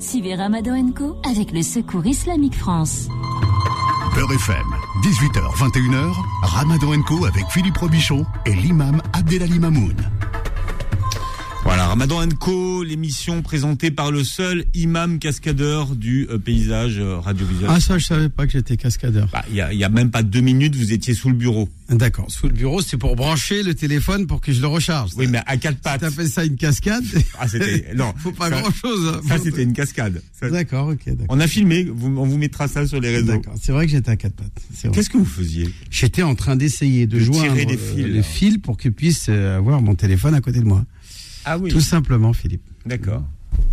Suivez Ramadan Co avec le Secours Islamique France. Beurre FM, 18h, 21h, Ramadan Co avec Philippe Robichon et l'imam Abdelali Mamoun. Voilà, Ramadan Co, l'émission présentée par le seul imam cascadeur du euh, paysage euh, radiovisuel. Ah ça, je savais pas que j'étais cascadeur. Bah, Il y, a, il y a même pas deux minutes, vous étiez sous le bureau. D'accord. Sous le bureau, c'est pour brancher le téléphone pour que je le recharge. Oui, mais à quatre pattes. T'appelles ça une cascade Ah, c'était non. Faut pas Ça- grand chose. Ça, c'était une cascade. Ça- D'accord, ok. On a filmé. Vous, on vous mettra ça sur les réseaux. D'accord. C'est vrai que j'étais à quatre pattes. Qu'est-ce que vous faisiez? J'étais en train d'essayer de, De joindre tirer des euh, fils, les fils pour que puisse euh, avoir mon téléphone à côté de moi. Ah oui. Tout simplement, Philippe. D'accord.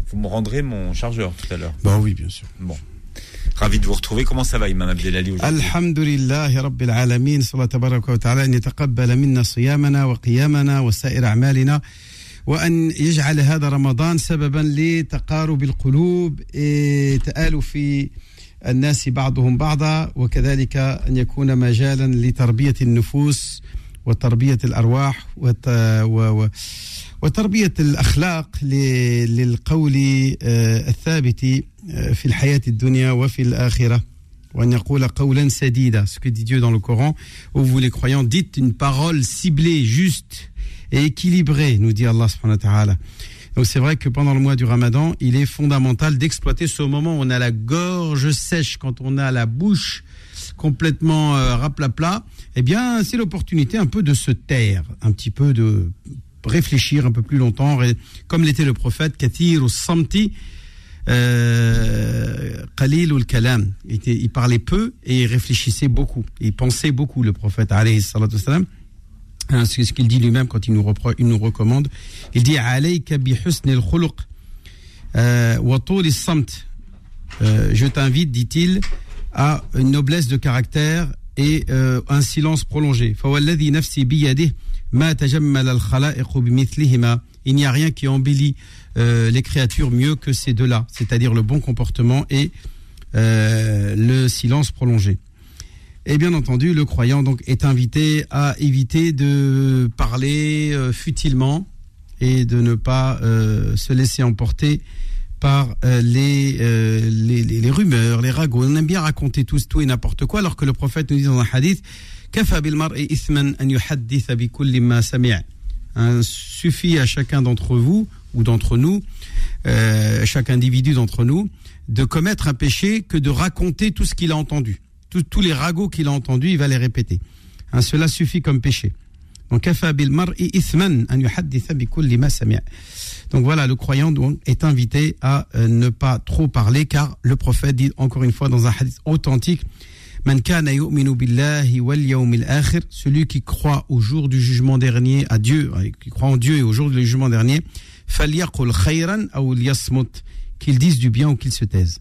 Vous me rendrez mon chargeur tout à l'heure. Bon, oui, bien sûr. Bon. Ravi de vous retrouver. Comment ça va, Imam Abdelali aujourd'hui الحمد لله رب العالمين صلى الله تبارك وتعالى أن يتقبل منا صيامنا وقيامنا وسائر أعمالنا وأن يجعل هذا رمضان سببا لتقارب القلوب إيه، تآلف الناس بعضهم بعضا وكذلك أن يكون مجالا لتربية النفوس وتربية الأرواح وت... و... و... وتربية الأخلاق ل... للقول آه، الثابت آه، في الحياة الدنيا وفي الآخرة وأن يقول قولا سديدا ce que dit Dieu dans le Coran où vous les croyants dites une parole ciblée juste et équilibrée nous dit Allah subhanahu wa ta'ala donc c'est vrai que pendant le mois du Ramadan il est fondamental d'exploiter ce moment où on a la gorge sèche quand on a la bouche complètement euh, raplapla eh bien c'est l'opportunité un peu de se taire un petit peu de réfléchir un peu plus longtemps ré- comme l'était le prophète kathir ou samti euh, qalil ou kalam il, était- il parlait peu et il réfléchissait beaucoup il pensait beaucoup le prophète alayhi salatu wassalam. Hein, c'est ce qu'il dit lui-même quand il nous, repro- il nous recommande il dit alayka bi husn al khuluq euh, wa tul samt Euh, je t'invite dit-il à une noblesse de caractère et euh, un silence prolongé فوالذي نفسي بيده il n'y a rien qui embellit euh, les créatures mieux que ces deux-là, c'est-à-dire le bon comportement et euh, le silence prolongé. Et bien entendu, le croyant donc est invité à éviter de parler euh, futilement et de ne pas se laisser emporter par les, les, les, rumeurs, les ragots. On aime bien raconter tous tout et n'importe quoi, alors que le prophète nous dit dans un hadith Kafa bil mar'i ithman an yuhadditha bi kulli ma sami'a. Suffit à chacun d'entre vous ou d'entre nous, euh, chaque individu d'entre nous, de commettre un péché que de raconter tout ce qu'il a entendu. Tous les ragots qu'il a entendus, il va les répéter. Hein, cela suffit comme péché. Donc, donc voilà, le croyant est invité à euh, ne pas trop parler, car le prophète dit encore une fois dans un hadith authentique, celui qui croit au jour du jugement dernier, à Dieu, qui croit en Dieu et au jour du jugement dernier, qu'il dise du bien ou qu'il se taise.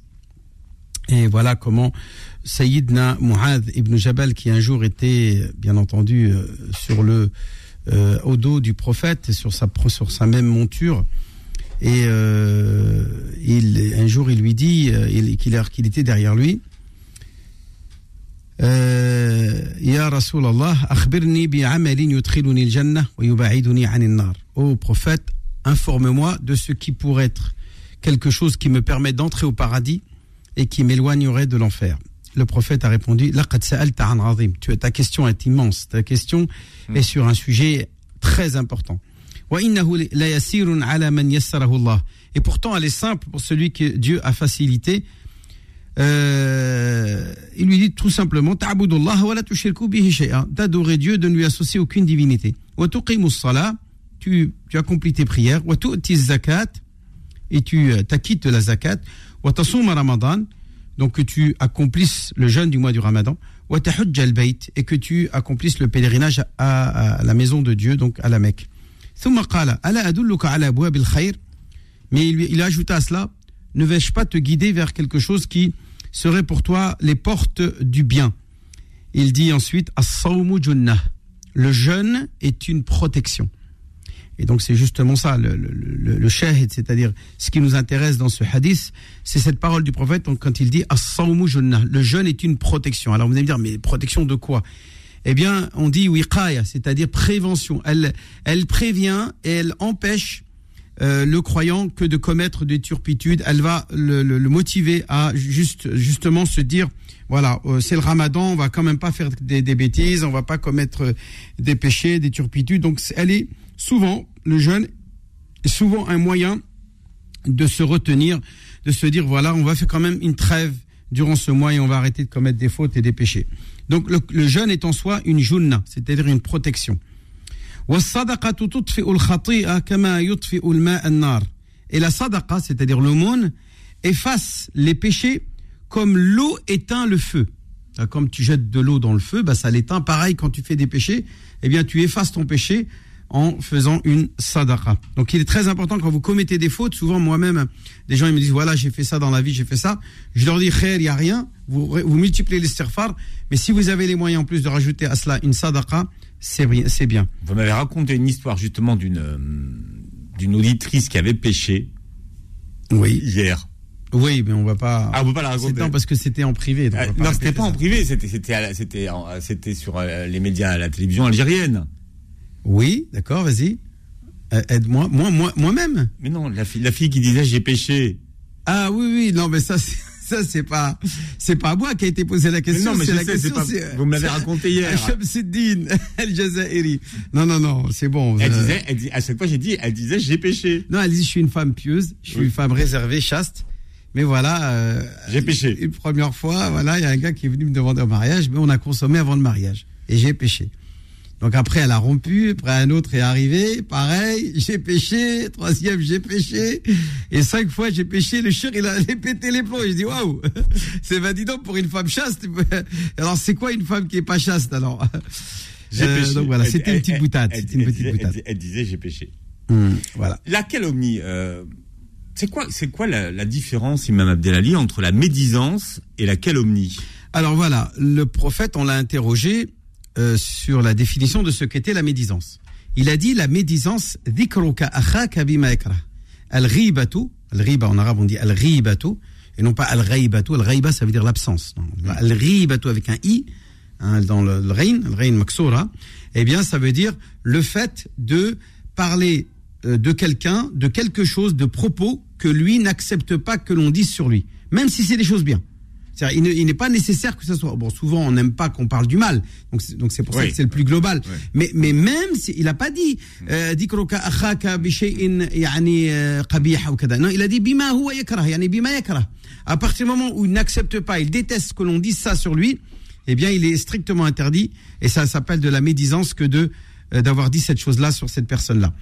Et voilà comment Sayyidna Mu'adh ibn Jabal, qui un jour était, bien entendu, euh, sur le, euh, au dos du prophète, sur sa, sur sa même monture, et euh, il, un jour il lui dit euh, il- qu'il qu'il était derrière lui. Rasulallah, akhbirni bi amalin yudkhiluni al-jannah wa yubaiduni 'ani an-nar. Ô prophète, informe-moi de ce qui pourrait être quelque chose qui me permet d'entrer au paradis et qui m'éloignerait de l'enfer. Le prophète a répondu. Tu- Ta question est immense. Ta question est sur un sujet très important. Et pourtant, elle est simple pour celui que Dieu a facilité. Euh, il lui dit tout simplement d'adorer Dieu, de ne lui associer aucune divinité. Tu, tu accomplis tes prières. zakat Et tu euh, t'acquittes de la zakat. ramadan. Donc que tu accomplisses le jeûne du mois du ramadan. Et que tu accomplisses le pèlerinage à, la maison de Dieu, donc à la Mecque. Mais il, il ajouta à cela Ne vais-je pas te guider vers quelque chose qui serait pour toi les portes du bien Il dit ensuite, le jeûne est une protection. Et donc c'est justement ça, le, le, le, shahid, c'est-à-dire ce qui nous intéresse dans ce hadith, c'est cette parole du prophète quand il dit le jeûne est une protection. Alors vous allez me dire, mais protection de quoi? Eh bien, on dit wiqaya, c'est-à-dire prévention. Elle, elle prévient et elle empêche euh, le croyant que de commettre des turpitudes. Elle va le, le- le motiver à juste justement se dire voilà, euh, c'est le Ramadan, on va quand même pas faire des, des bêtises, on va pas commettre euh, des péchés, des turpitudes. Donc elle est souvent le jeûne est souvent un moyen de se retenir, de se dire voilà, on va faire quand même une trêve durant ce mois et on va arrêter de commettre des fautes et des péchés. Donc le, le jeûne est en soi une junna, c'est-à-dire une protection. Et la sadaqa, c'est-à-dire l'aumône, efface les péchés comme l'eau éteint le feu. Comme tu jettes de l'eau dans le feu, bah ça l'éteint. Pareil, quand tu fais des péchés, eh bien tu effaces ton péché en faisant une sadaqa. Donc il est très important quand vous commettez des fautes, souvent moi-même, des gens ils me disent voilà j'ai fait ça dans la vie, j'ai fait ça. Je leur dis khair, il n'y a rien, vous, vous multipliez les istighfar, mais si vous avez les moyens en plus de rajouter à cela une sadaqa, c'est bien. c'est bien. Vous m'avez raconté une histoire justement d'une euh, d'une auditrice qui avait péché Oui. hier. Oui, mais on va pas. Ah, on peut pas la raconter. C'est non, parce que c'était en privé. donc on Euh, non, c'était pas en privé, c'était c'était c'était sur euh, les médias, la télévision algérienne. Oui, d'accord, vas-y. Euh, Aide-moi, moi, moi, moi-même. Mais non, la fille, la fille qui disait j'ai péché. Ah oui, oui, non, mais ça, c'est- ça c'est pas, c'est pas à moi qui a été posé la Mais question. non, mais c'est je la sais, question. pas- vous me l'avez raconté hier. Shamsuddin El-Jazairi. Non, non, non, c'est bon. Elle Euh, disait, elle dit, à chaque fois j'ai dit, elle disait j'ai péché. Non, elle dit, je suis une femme pieuse, je suis Oui. une femme réservée, chaste. Mais voilà. euh, J'ai péché. Une première fois, voilà, il y a un gars qui est venu me demander en mariage, mais on a consommé avant le mariage. Et j'ai péché. Donc après, elle a rompu, après un autre est arrivé, pareil, j'ai péché, troisième, j'ai péché, et cinq fois j'ai péché, le cher, il a pété les plombs, et je dis, waouh, c'est va dis donc pour une femme chaste. Alors c'est quoi une femme qui est pas chaste alors J'ai Euh. Donc voilà, Elle- c'était une elle- petite elle- boutade, elle- c'était une elle petite disait- elle boutade. Elle disait j'ai péché. Hum, voilà. La calomnie, euh, c'est quoi, c'est quoi la, la différence, Imam Abdelali, entre la médisance et la calomnie Alors voilà, le prophète, on l'a interrogé euh, sur la définition de ce qu'était la médisance. Il a dit la médisance, dhikruka akhaka bima. Al-ghibatu, al-ghiba en arabe on dit al-ghibatu, et non pas al-ghaibatu, al-ghaiba ça veut dire l'absence. Al-ghibatu avec un i, hein, dans le, le rein, le rein maksura, eh bien ça veut dire le fait de parler euh, de quelqu'un, de quelque chose, de propos que lui n'accepte pas que l'on dise sur lui, même si c'est des choses bien. Il n'est pas nécessaire que ce soit. Bon, souvent, on n'aime pas qu'on parle du mal. Donc, c'est pour ça que c'est le plus global. Mais, mais même, si, il n'a pas dit. Mm. Euh, euh non, il a dit bima huwa yakrah, yani bima yakrah. À partir du moment où il n'accepte pas, il déteste que l'on dise ça sur lui, eh bien, il est strictement interdit. Et ça s'appelle de la médisance que de euh, d'avoir dit cette chose-là sur cette personne-là.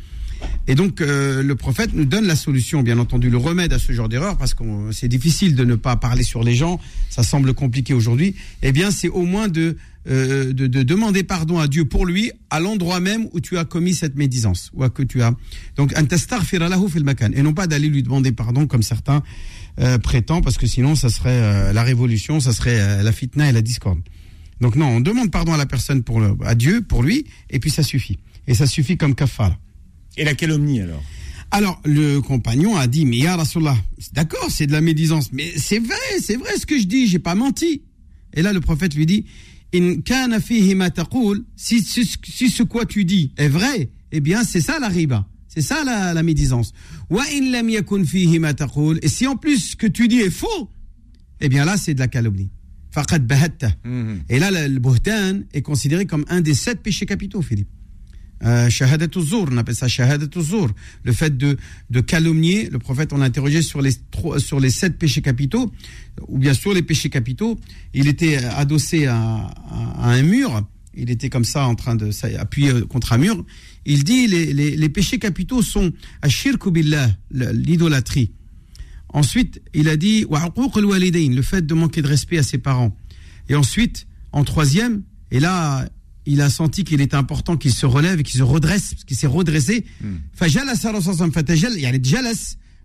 Et donc, euh, le prophète nous donne la solution, bien entendu, le remède à ce genre d'erreur, parce que c'est difficile de ne pas parler sur les gens, ça semble compliqué aujourd'hui. Eh bien, c'est au moins de, euh, de, de demander pardon à Dieu pour lui, à l'endroit même où tu as commis cette médisance, ou à que tu as. Donc, et non pas d'aller lui demander pardon comme certains euh, prétendent, parce que sinon, ça serait euh, la révolution, ça serait euh, la fitna et la discorde. Donc non, on demande pardon à la personne pour le, à Dieu, pour lui, et puis ça suffit. Et ça suffit comme kafara. Et la calomnie alors Alors, le compagnon a dit, mais ya Rasulallah, d'accord, c'est de la médisance, mais c'est vrai, c'est vrai ce que je dis, j'ai pas menti. Et là, le prophète lui dit, in kana fihi ma taqul, si, si, si ce quoi tu dis est vrai, eh bien, c'est ça la riba. C'est ça la, la médisance. Wa in lam yakun fihi ma taqul, et si en plus ce que tu dis est faux, eh bien là, c'est de la calomnie. Bahatta. Et là, le, buhtan est considéré comme un des sept péchés capitaux, Philippe. Euh, on Shahadatul. Le fait de, de calomnier, le prophète, on l'a interrogé sur les, sur les sept péchés capitaux, ou bien sûr les péchés capitaux. Il était adossé à, à- un mur, il était comme ça en train de s'appuyer contre un mur. Il dit les, les, les péchés capitaux sont Ashirku billah, l'idolâtrie. Ensuite, il a dit le fait de manquer de respect à ses parents. Et ensuite, en troisième, et là, il a senti qu'il était important qu'il se relève et qu'il se redresse, parce qu'il s'est redressé. Hmm.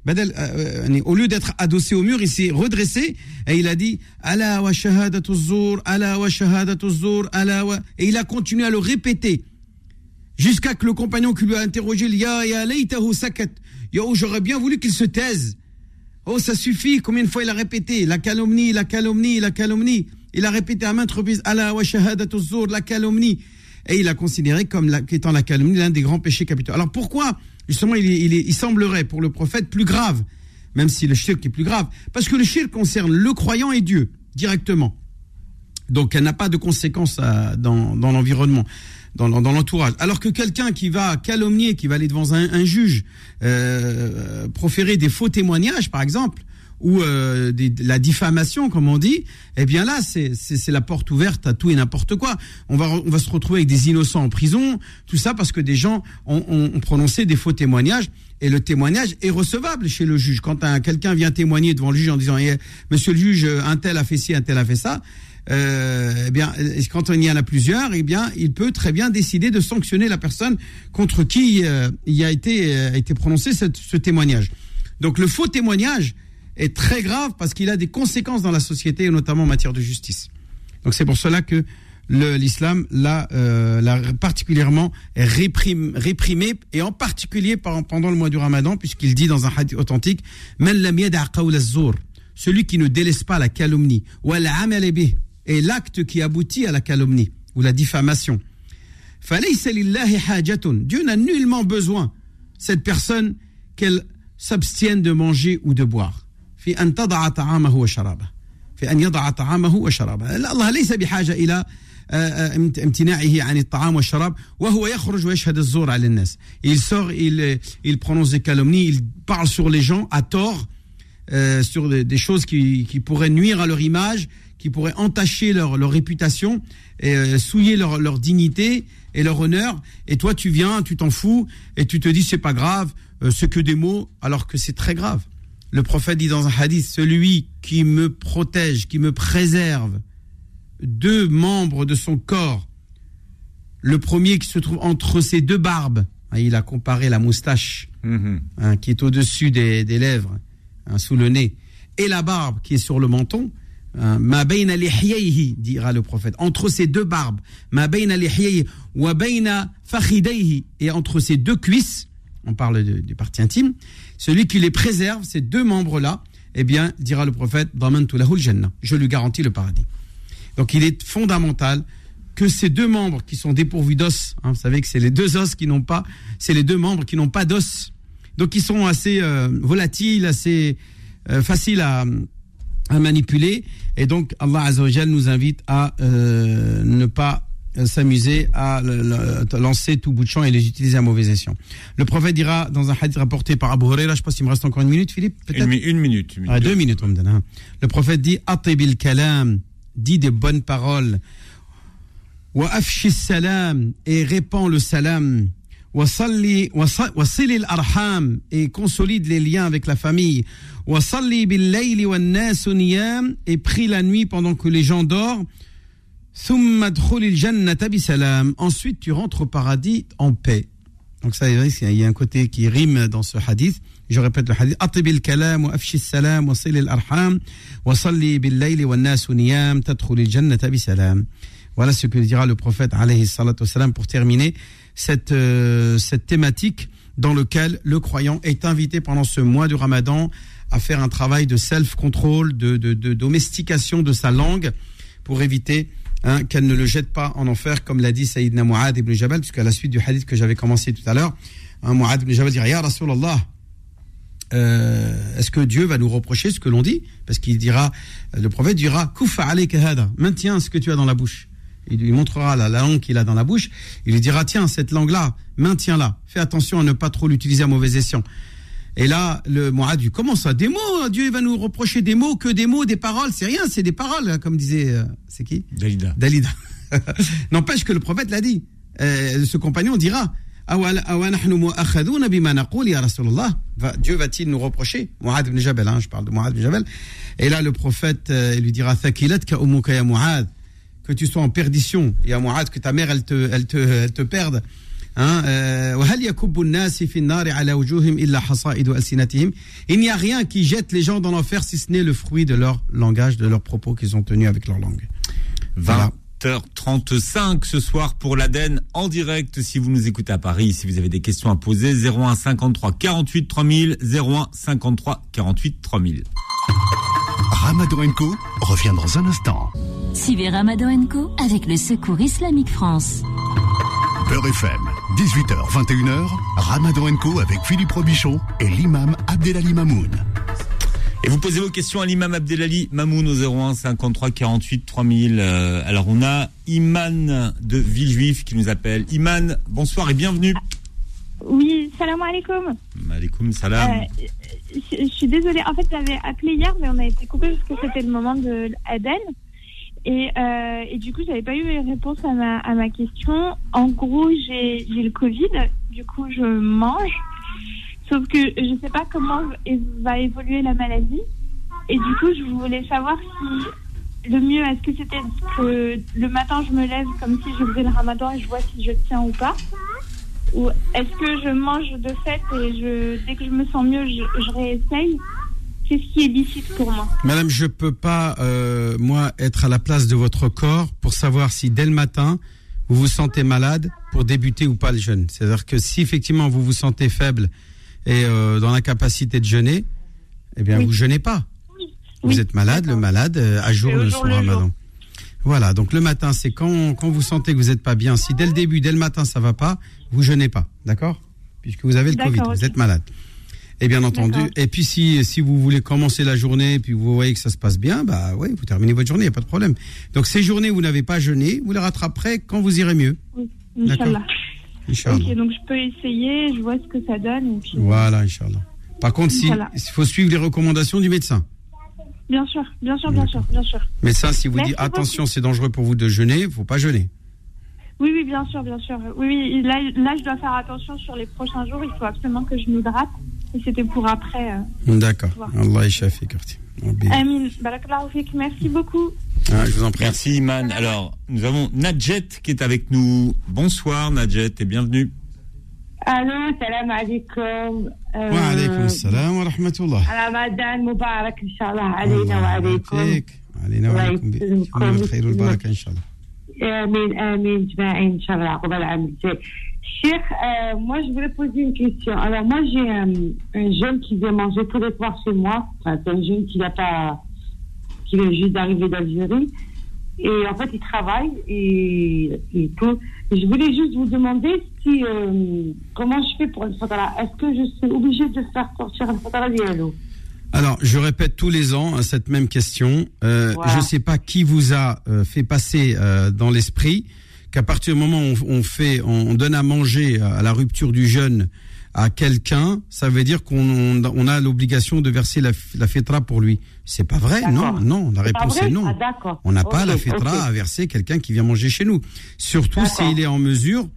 Euh, euh, au lieu d'être adossé au mur, il s'est redressé et il a dit Allah wa Allah wa Allah wa. Et il a continué à le répéter jusqu'à que le compagnon qui lui a interrogé Ya ya sakat. Yo, j'aurais bien voulu qu'il se taise. Oh, ça suffit, combien de fois il a répété la calomnie, la calomnie, la calomnie. Il a répété à maintes reprises Allah wa shahadatu la calomnie. Et il a considéré comme la, qu'étant la calomnie l'un des grands péchés capitaux. Alors pourquoi justement, il, il, il semblerait pour le prophète plus grave, même si le shirk est plus grave, parce que le shirk concerne le croyant et Dieu directement. Donc, elle n'a pas de conséquences euh, dans, dans l'environnement, dans, dans- dans l'entourage. Alors que quelqu'un qui va calomnier, qui va aller devant un, un juge, euh, proférer des faux témoignages, par exemple, ou euh, la diffamation, comme on dit, eh bien là, c'est la porte ouverte à tout et n'importe quoi. On va, on va se retrouver avec des innocents en prison, tout ça parce que des gens ont, prononcé des faux témoignages. Et le témoignage est recevable chez le juge. Quand un- quelqu'un vient témoigner devant le juge en disant Eh, Monsieur le juge, un tel a fait ci, un tel a fait ça », euh, eh bien, euh, quand il y en a plusieurs, eh bien, il peut très bien décider de sanctionner la personne contre qui euh, il a été, euh, été prononcé ce témoignage. Donc, le faux témoignage est très grave parce qu'il a des conséquences dans la société, et notamment en matière de justice. Donc c'est pour cela que l'islam l'a euh, particulièrement réprimé, et en particulier pendant le mois du ramadan, puisqu'il dit dans un hadith authentique, celui qui ne délaisse pas la calomnie, et l'acte qui aboutit à la calomnie ou la diffamation. Dieu n'a nullement besoin, cette personne, qu'elle s'abstienne de manger ou de boire في أن تضع طعامه وشرابه. في أن يضع طعامه وشرابه. الله ليس بحاجة إلى آه، آه، امتناعه عن الطعام والشراب وهو يخرج ويشهد الزور على الناس. Il sort, il, il prononce des calomnies, il parle sur les gens à tort, euh, sur des, des choses qui, qui pourraient nuire à leur image, qui pourraient entacher leur, leur réputation, et, euh, souiller leur, leur dignité et leur honneur. Et toi, tu viens, tu t'en fous, et tu te dis c'est pas grave, euh, c'est que des mots, alors que c'est très grave. Le prophète dit dans un hadith, celui qui me protège, qui me préserve deux membres de son corps, le premier qui se trouve entre ses deux barbes, hein, il a comparé la moustache Mhm. hein, qui est au-dessus des, des lèvres, hein, sous le nez, et la barbe qui est sur le menton, ma bayna dira le prophète, entre ces deux barbes, ma bayna wa bayna et entre ces deux cuisses, on parle de- des parties intimes, celui qui les préserve, ces deux membres-là, eh bien, dira le prophète, je lui garantis le paradis. Donc il est fondamental que ces deux membres qui sont dépourvus d'os, hein, vous savez que c'est les deux os qui n'ont pas, c'est les deux membres qui n'ont pas d'os, donc ils sont assez euh, volatiles, assez euh, faciles à, manipuler, et donc Allah Azzawajal nous invite à euh, ne pas s'amuser à lancer tout bout de champ et les utiliser à mauvais escient. Le prophète dira dans un hadith rapporté par Abu Huraira, je pas s'il me reste encore une minute, Philippe, Une, une minute. une ah, minute. deux minutes, on me donne. hein. Le prophète dit Atibil kalam, dit des bonnes paroles. Wa afshi salam, et répand le salam. Arham, et consolide les liens avec la famille. Wa salli bil et prie la nuit pendant que les gens dorment. Ensuite, tu rentres au paradis en paix. Donc ça, il y a un côté qui rime dans ce hadith. Je répète le hadith. Silil arham wa salli bil layli wa nasu niyam tadkhulil jannata bi salam. Voilà ce que dira le prophète alayhi salatu pour terminer cette, euh, cette thématique dans lequel le croyant est invité pendant ce mois du ramadan à faire un travail de self-control, de, de, de domestication de sa langue pour éviter hein, qu'elle ne le jette pas en enfer, comme l'a dit Sayyidina Mu'ad ibn Jabal, puisqu'à la suite du hadith que j'avais commencé tout à l'heure, hein, Mu'ad ibn Jabal dira Ya Rasulallah, euh, est-ce que Dieu va nous reprocher ce que l'on dit? Parce qu'il dira, le prophète dira Kufa alayka maintiens ce que tu as dans la bouche. Il lui montrera la, la langue qu'il a dans la bouche. Il lui dira Tiens, cette langue-là, maintiens-la. Fais attention à ne pas trop l'utiliser à mauvais escient. Et là, le Mu'ad dit Comment ça Des mots Dieu va nous reprocher des mots, que des mots, des paroles. C'est rien, c'est des paroles, hein, comme disait. euh, c'est qui Dalida. Dalida. N'empêche que le prophète l'a dit. Euh, ce compagnon dira Dieu va-t-il nous reprocher? Mu'ad ibn Jabal, hein, je parle de Mu'ad ibn Jabal. Et là, le prophète euh, il lui dira. Que tu sois en perdition, ya Mu'ad, que ta mère elle te, elle te, elle te perde. Hein, euh, Il n'y a rien qui jette les gens dans l'enfer si ce n'est le fruit de leur langage, de leurs propos qu'ils ont tenus avec leur langue. 20h35 ce soir pour l'Aden en direct. Si vous nous écoutez à Paris, si vous avez des questions à poser, 01 53 48 3000, 01 53 48 3000. Ramadan Co revient dans un instant. Suivez Ramadan Co avec le Secours Islamique France. Beurre FM 18h, 21h, Ramadan Co avec Philippe Robichon et l'imam Abdelali Mamoun. Et vous posez vos questions à l'imam Abdelali Mamoun au 01 53 48 3000. Euh, alors on a Iman de Villejuif qui nous appelle. Iman, bonsoir et bienvenue. Oui, salam alaikum. Alaikum salam. Euh, je, je suis désolée. En fait, j'avais appelé hier, mais on a été coupé parce que c'était le moment de Aden. Et, euh, et du coup, j'avais pas eu réponse à ma, à ma question. En gros, j'ai le Covid. Du coup, je mange. Sauf que je sais pas comment va évoluer la maladie. Et du coup, je voulais savoir si le mieux, est-ce que c'était que le matin, je me lève comme si je faisais le ramadan et je vois si je tiens ou pas Ou est-ce que je mange de fait et je, dès que je me sens mieux, je, je réessaye Qu'est-ce qui est licite pour moi Madame, je peux pas, euh, moi, être à la place de votre corps pour savoir si dès le matin, vous vous sentez malade pour débuter ou pas le jeûne. C'est-à-dire que si effectivement vous vous sentez faible et euh, dans l'incapacité de jeûner, eh bien, Oui. vous jeûnez pas. Vous Oui, êtes malade, le malade euh, son jour le ramadan. jour. Voilà, donc le matin, c'est quand, quand vous sentez que vous n'êtes pas bien. Si dès le début, dès le matin, ça va pas, vous jeûnez pas, d'accord? Puisque vous avez le Covid, vous êtes malade. Et bien entendu, et puis si, si vous voulez commencer la journée, puis vous voyez que ça se passe bien, bah oui, vous terminez votre journée, il n'y a pas de problème. Donc ces journées où vous n'avez pas jeûné, vous les rattraperez quand vous irez mieux. Inch'Allah. Inch'Allah. Ok, donc je peux essayer, je vois ce que ça donne. Et puis... Voilà, Inch'Allah. Par contre, si- il faut suivre les recommandations du médecin. Bien sûr, bien sûr, bien sûr, bien sûr. Médecin, si vous Merci dit beaucoup. attention, c'est dangereux pour vous de jeûner, il faut pas jeûner. Oui, oui, bien sûr, bien sûr. Oui, oui, là, là, je dois faire attention sur les prochains jours. Il faut absolument que je m'hydrate. Et c'était pour après. Euh, D'accord. Allah Amin. Merci beaucoup. Ah, je vous en prie. Merci, Iman. Alors, nous avons Nadjet qui est avec nous. Bonsoir, Nadjet, et bienvenue. Allô, salam alaikum. Euh, wa alaikum salam wa rahmatullah. Ramadan Mubarak, Inch'Allah, alina wa alaikum. Alina wa alaikum. Euh, Amin, euh, Cher, euh, moi je voulais poser une question. Alors moi j'ai un, jeune qui vient manger tous les soirs chez moi. C'est un jeune qui n'a pas, qui vient juste d'arriver d'Algérie. Et en fait il travaille et, et, tout. Je voulais juste vous demander si comment je fais pour une fatala? Est-ce que je suis obligée de faire sortir une fatala diallo alors, je répète tous les ans hein, cette même question. Euh. Je ne sais pas qui vous a euh, fait passer euh, dans l'esprit qu'à partir du moment où on, fait, on, on donne à manger à la rupture du jeûne à quelqu'un, ça veut dire qu'on on, on a l'obligation de verser la, la fétra pour lui. C'est pas vrai, non, non. La réponse est non. Ah. On n'a pas la fétra ok. à verser quelqu'un qui vient manger chez nous. Surtout s'il est en mesure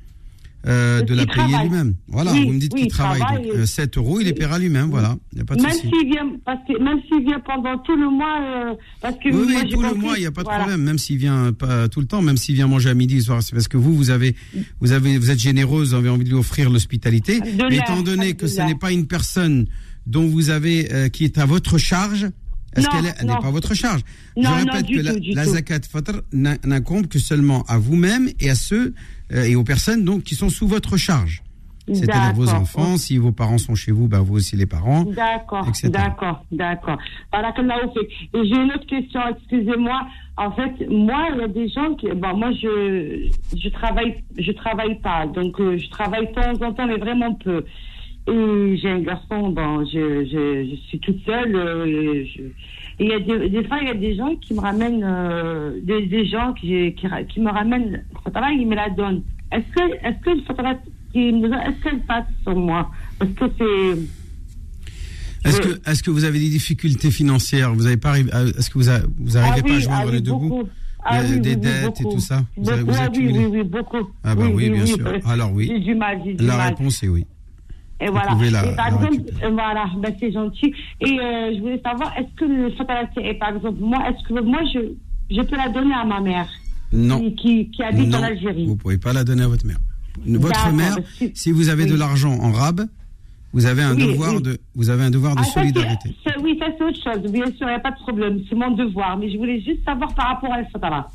euh, de la payer lui-même. Voilà, Oui, vous me dites oui, qu'il il travaille. travaille Donc, et- euh, 7 euros, il les paiera lui-même. Voilà, il n'y a pas de Même souci. s'il vient, parce que même s'il vient pendant tout le mois, euh, parce que Oui, moi, tout le mois, il n'y a pas de voilà. problème. Même s'il vient pas tout le temps, même s'il vient manger à midi, le soir, c'est parce que vous, vous avez, vous avez, vous êtes généreuse, vous avez envie de lui offrir l'hospitalité. Mais étant donné que ce n'est pas une personne dont vous avez, qui est à votre charge, est-ce qu'elle est- elle n'est pas à votre charge? Je Non, non, répète que la, tout, la zakat fitr n'a- n'incombe que seulement à vous-même et à ceux et aux personnes donc qui sont sous votre charge. C'est-à-dire vos enfants. Si vos parents sont chez vous, ben vous aussi les parents. D'accord, d'accord, d'accord. J'ai une autre question, excusez-moi. En fait, moi, il y a des gens qui, bon, moi, je, je travaille, je travaille pas, donc euh, je travaille de temps en temps, mais vraiment peu. Et j'ai un garçon, bon, je, je, je suis toute seule. euh, je- et il y a des, des fois, il y a des gens qui me ramènent, euh, des, des gens qui, qui, ra- qui me ramènent, fatala, ils me la donnent. Est-ce que, est-ce que le fatala qui me donne, est-ce qu'elle passe sur moi? Parce que c'est, Est-ce que, est-ce que vous avez des difficultés financières? Vous avez pas arrivé, à- est-ce que vous, a- vous arrivez Ah pas à joindre ah oui, les deux bouts? Ah Euh, oui, des dettes et tout ça? Vous avez- vous Beaucoup, accumulez? oui, oui, oui, beaucoup. Ah bah oui, bien sûr. euh, Alors oui. J'ai du mal, j'ai du La mal. réponse est oui. Et voilà. pouvez la- et par exemple, euh, voilà, ben, c'est gentil. Et euh, je voulais savoir, est-ce que le fatalité, et par exemple, moi, est-ce que moi, je, je peux la donner à ma mère Non. qui, qui, qui habite en Algérie? Vous pouvez pas la donner à votre mère. Votre mère, si- vous avez de l'argent en rab, vous avez un Oui, devoir oui. de, vous avez un devoir de Ah, ça, solidarité. c'est- Oui, ça c'est autre chose, bien sûr, il n'y a pas de problème, c'est mon devoir. Mais je voulais juste savoir par rapport à la fatala.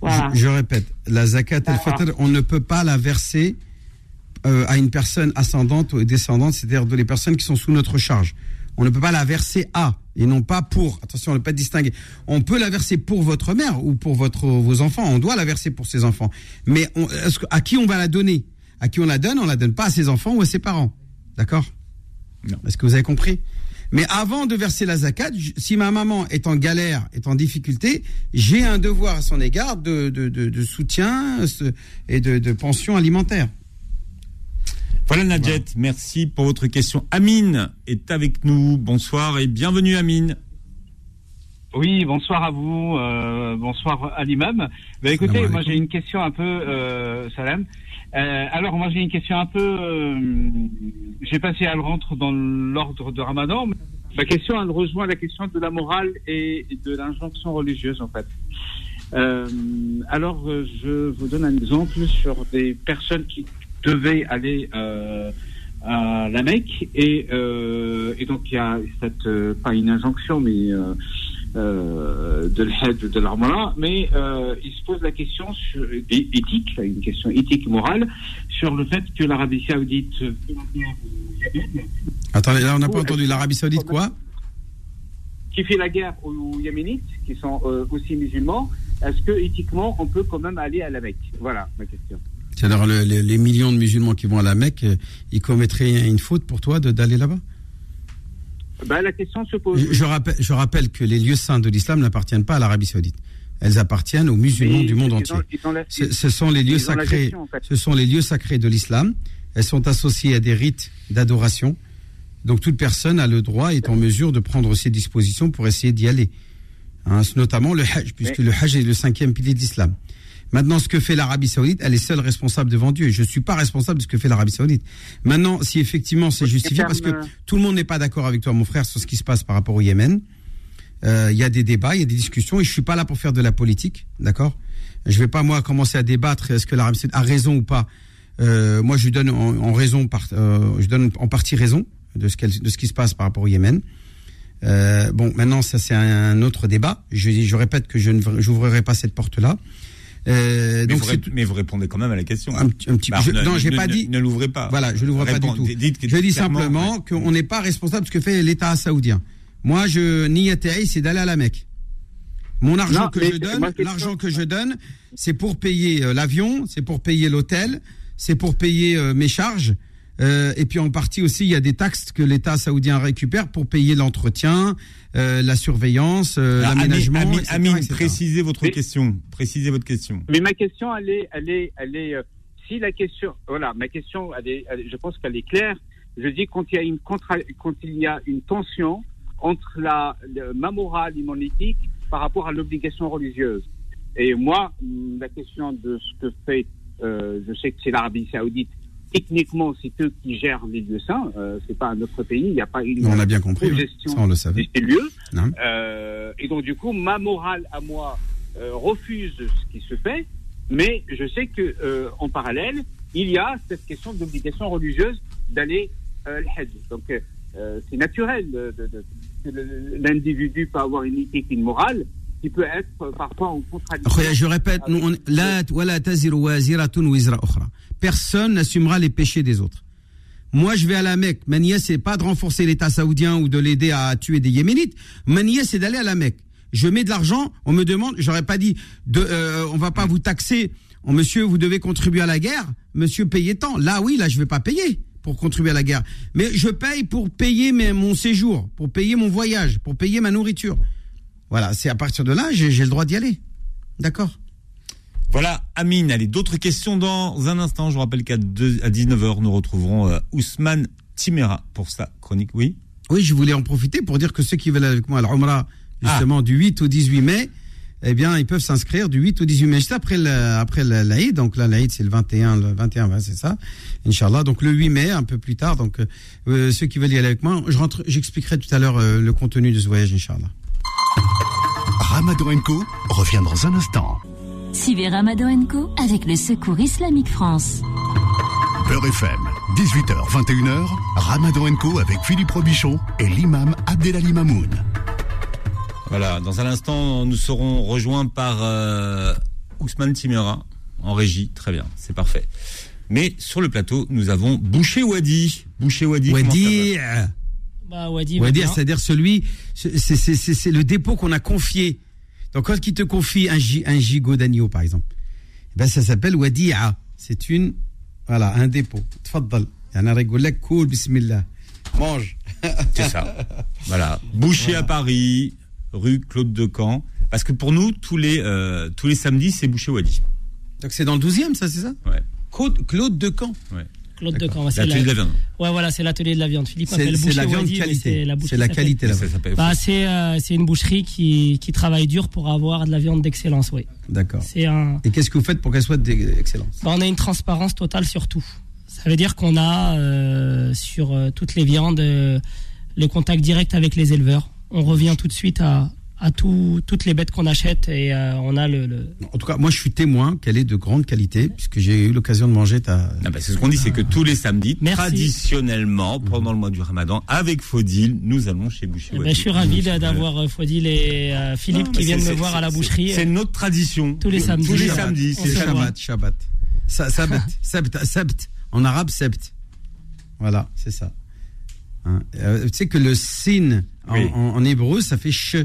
Voilà. Je, je répète, la zakat al-fitr, on ne peut pas la verser euh, à une personne ascendante ou descendante, c'est-à-dire de les personnes qui sont sous notre charge. On ne peut pas la verser à et non pas pour. Attention, on ne peut pas distinguer. On peut la verser pour votre mère ou pour votre vos enfants. On doit la verser pour ses enfants. Mais on- est-ce que- à qui on va la donner? À qui on la donne, on la donne pas à ses enfants ou à ses parents. D'accord? Est-ce que vous avez compris? Mais avant de verser la zakat, si ma maman est en galère, est en difficulté, j'ai un devoir à son égard de, de, de, de soutien et de, de pension alimentaire. Voilà Nadjet, merci pour votre question. Amine est avec nous. Bonsoir et bienvenue Amine. Oui, bonsoir à vous, euh, bonsoir à l'imam. Ben, écoutez, Salam moi alaikum. j'ai une question un peu, euh, salam. Euh, alors moi j'ai une question un peu, euh, j'ai passé, elle rentre dans l'ordre de Ramadan. Ma question, elle rejoint la question de la morale et de l'injonction religieuse en fait. Euh, alors euh, je vous donne un exemple sur des personnes qui devaient aller euh, à la Mecque et, euh, et donc il y a cette, euh, pas une injonction mais euh, de l'Hajj ou de l'Armara, mais euh, il se pose la question sur, éthique, une question éthique morale, sur le fait que l'Arabie Saoudite fait la guerre au Yémen, Attendez, là on n'a pas entendu l'Arabie Saoudite quoi qui fait la guerre aux Yéménites, qui sont euh, aussi musulmans. Est-ce que éthiquement on peut quand même aller à la Mecque? Voilà ma question. C'est-à-dire le- le- les millions de musulmans qui vont à la Mecque, euh, ils commettraient une faute pour toi de- d'aller là-bas? Ben, la question se pose. je, je rappelle, je rappelle que les lieux saints de l'islam n'appartiennent pas à l'Arabie Saoudite. Elles appartiennent aux musulmans Mais du monde entier. la- Ce, ce sont les lieux sacrés. gestion, en fait. Ce sont les lieux sacrés de l'islam. Elles sont associées à des rites d'adoration. Donc toute personne a le droit et est en mesure de prendre ses dispositions pour essayer d'y aller. Hein, notamment le Hajj, puisque le Hajj est le cinquième pilier de l'islam. Maintenant, ce que fait l'Arabie Saoudite, elle est seule responsable devant Dieu. Je ne suis pas responsable de ce que fait l'Arabie Saoudite. Maintenant, si effectivement c'est justifié, parce que euh, tout le monde n'est pas d'accord avec toi, mon frère, sur ce qui se passe par rapport au Yémen. Euh, Il y a des débats, il y a des discussions, et je suis pas là pour faire de la politique, d'accord? Je vais pas moi commencer à débattre est-ce que l'Arabie Saoudite a raison ou pas. Euh, moi, je lui donne en, en raison, par, euh, je donne en partie raison de ce, qu'elle- de ce qui se passe par rapport au Yémen. Euh, bon, maintenant, ça c'est un autre débat. Je, je répète que je ne j'ouvrirai pas cette porte-là. Euh, Mais donc vous, mais vous répondez quand même à la question. un, petit- un petit Bah, je- ne- non, j'ai pas ne- dit. Ne l'ouvrez pas. Voilà, je l'ouvre pas du tout. Répondez- dites que- je dis simplement qu'on n'est pas responsable de ce que fait l'État saoudien. Moi, je niyatai, c'est d'aller à la Mecque. Mon argent Non, que je donne, l'argent que je donne, c'est pour payer euh, l'avion, c'est pour payer l'hôtel, c'est pour payer euh, mes charges. Euh, et puis en partie aussi, il y a des taxes que l'État saoudien récupère pour payer l'entretien, euh, la surveillance, euh, Amine, l'aménagement. Amine, etc., Amine, etc. précisez votre Mais- question. Précisez votre question. Mais ma question, elle est, elle est, elle est. euh, si la question, voilà, ma question, elle est, elle- je pense qu'elle est claire. Je dis quand il y a une contra, quand il y a une tension entre la, le- ma morale et mon éthique par rapport à l'obligation religieuse. Et moi, la question de ce que fait, euh, je sais que c'est l'Arabie Saoudite. Techniquement, c'est eux qui gèrent les lieux saints. Euh, c'est pas un autre pays. Il n'y a pas une On a bien compris, oui. gestion ça on le de savait. ces lieux. Euh, et donc, du coup, ma morale à moi euh, refuse ce qui se fait, mais je sais que euh, en parallèle, il y a cette question d'obligation religieuse d'aller euh, le Hajj. Donc, c'est naturel de, de- de- l'individu peut avoir une éthique, une morale qui peut être parfois en contradiction. Je répète, nous, on, Personne n'assumera les péchés des autres. Moi, je vais à la Mecque. Ma nièce, c'est pas de renforcer l'État saoudien ou de l'aider à tuer des Yéménites. Ma nièce, c'est d'aller à la Mecque. Je mets de l'argent, on me demande, j'aurais pas dit, de, euh, on va pas vous taxer. Oh, monsieur, vous devez contribuer à la guerre. Monsieur, payez tant. Là, oui, là, je vais pas payer pour contribuer à la guerre. Mais je paye pour payer mon séjour, pour payer mon voyage, pour payer ma nourriture. Voilà, c'est à partir de là, j'ai le droit d'y aller. D'accord? Voilà, Amine, allez, d'autres questions dans un instant. Je vous rappelle qu'à deux- à 19h, nous retrouverons euh, Ousmane Timera pour sa chronique. Oui? Oui, je voulais en profiter pour dire que ceux qui veulent avec moi à l'Umrah, justement, du 8 au 18 mai, eh bien, ils peuvent s'inscrire du 8 au 18 mai, juste après le- après le- l'Aïd. Donc là, l'Aïd, c'est le 21, le 21, ouais, c'est ça. Inch'Allah. Donc le 8 mai, un peu plus tard. Donc, euh, euh, ceux qui veulent y aller avec moi, je rentre, j'expliquerai tout à l'heure euh, le contenu de ce voyage, Inch'Allah. Ramadan Co revient dans un instant. Suivez Ramadan Co avec le Secours Islamique France. Beurre FM, 18h, 21h, Ramadan Co avec Philippe Robichon et l'imam Abdelali Mamoun. Voilà, dans un instant, nous serons rejoints par euh, Ousmane Timera en régie. Très bien, c'est parfait. Mais sur le plateau, nous avons Boucher Wadi. Boucher Wadi. Wadi, Bah, Wadi, Wadi, c'est-à-dire celui, c'est le dépôt qu'on a confié. Donc, quand il te confie un, un gigot d'agneau, par exemple, eh ben, ça s'appelle wadi'a. C'est une, voilà, un dépôt. Tfaddal. Yani, rigolak, cool, bismillah. Mange. C'est ça. Voilà. Boucher à Paris, rue Claude de Camp. Parce que pour nous, euh, tous les, samedis, c'est boucher wadi. Donc, c'est dans le 12e, ça, c'est ça? Ouais. Claude, de Camp. Ouais. Claude de Camp. L'atelier de la- la viande. Ouais, voilà, c'est l'atelier de la viande. Philippe C'est appelle c'est la boucher viande Wadi, qualité. c'est la la qualité. Bah, c'est euh, c'est une boucherie qui, qui travaille dur pour avoir de la viande d'excellence, oui. D'accord. C'est un. Et qu'est-ce que vous faites pour qu'elle soit d'excellence? Bah, on a une transparence totale sur tout. Ça veut dire qu'on a euh, sur euh, toutes les viandes euh, le contact direct avec les éleveurs. On revient tout de suite à, à tout- toutes les bêtes qu'on achète et euh, on a le, le- En tout cas, moi, je suis témoin qu'elle est de grande qualité, puisque j'ai eu l'occasion de manger ta. Ah bah, c'est ce qu'on dit, c'est que tous les samedis, Merci. traditionnellement, pendant le mois du Ramadan, avec Faudil, nous allons chez Boucher Eh ben, je suis ravi d'a- d'avoir euh, Fodil et euh, Philippe Non, qui viennent me voir à la boucherie. C'est notre tradition. Tous les samedis. Tous les samedis, c'est. Shabbat, Shabbat. Sa- Sabt, sabt. En arabe, sept. Voilà, c'est ça. Hein, euh, tu sais que le sin en, Oui. en- en hébreu, ça fait sh.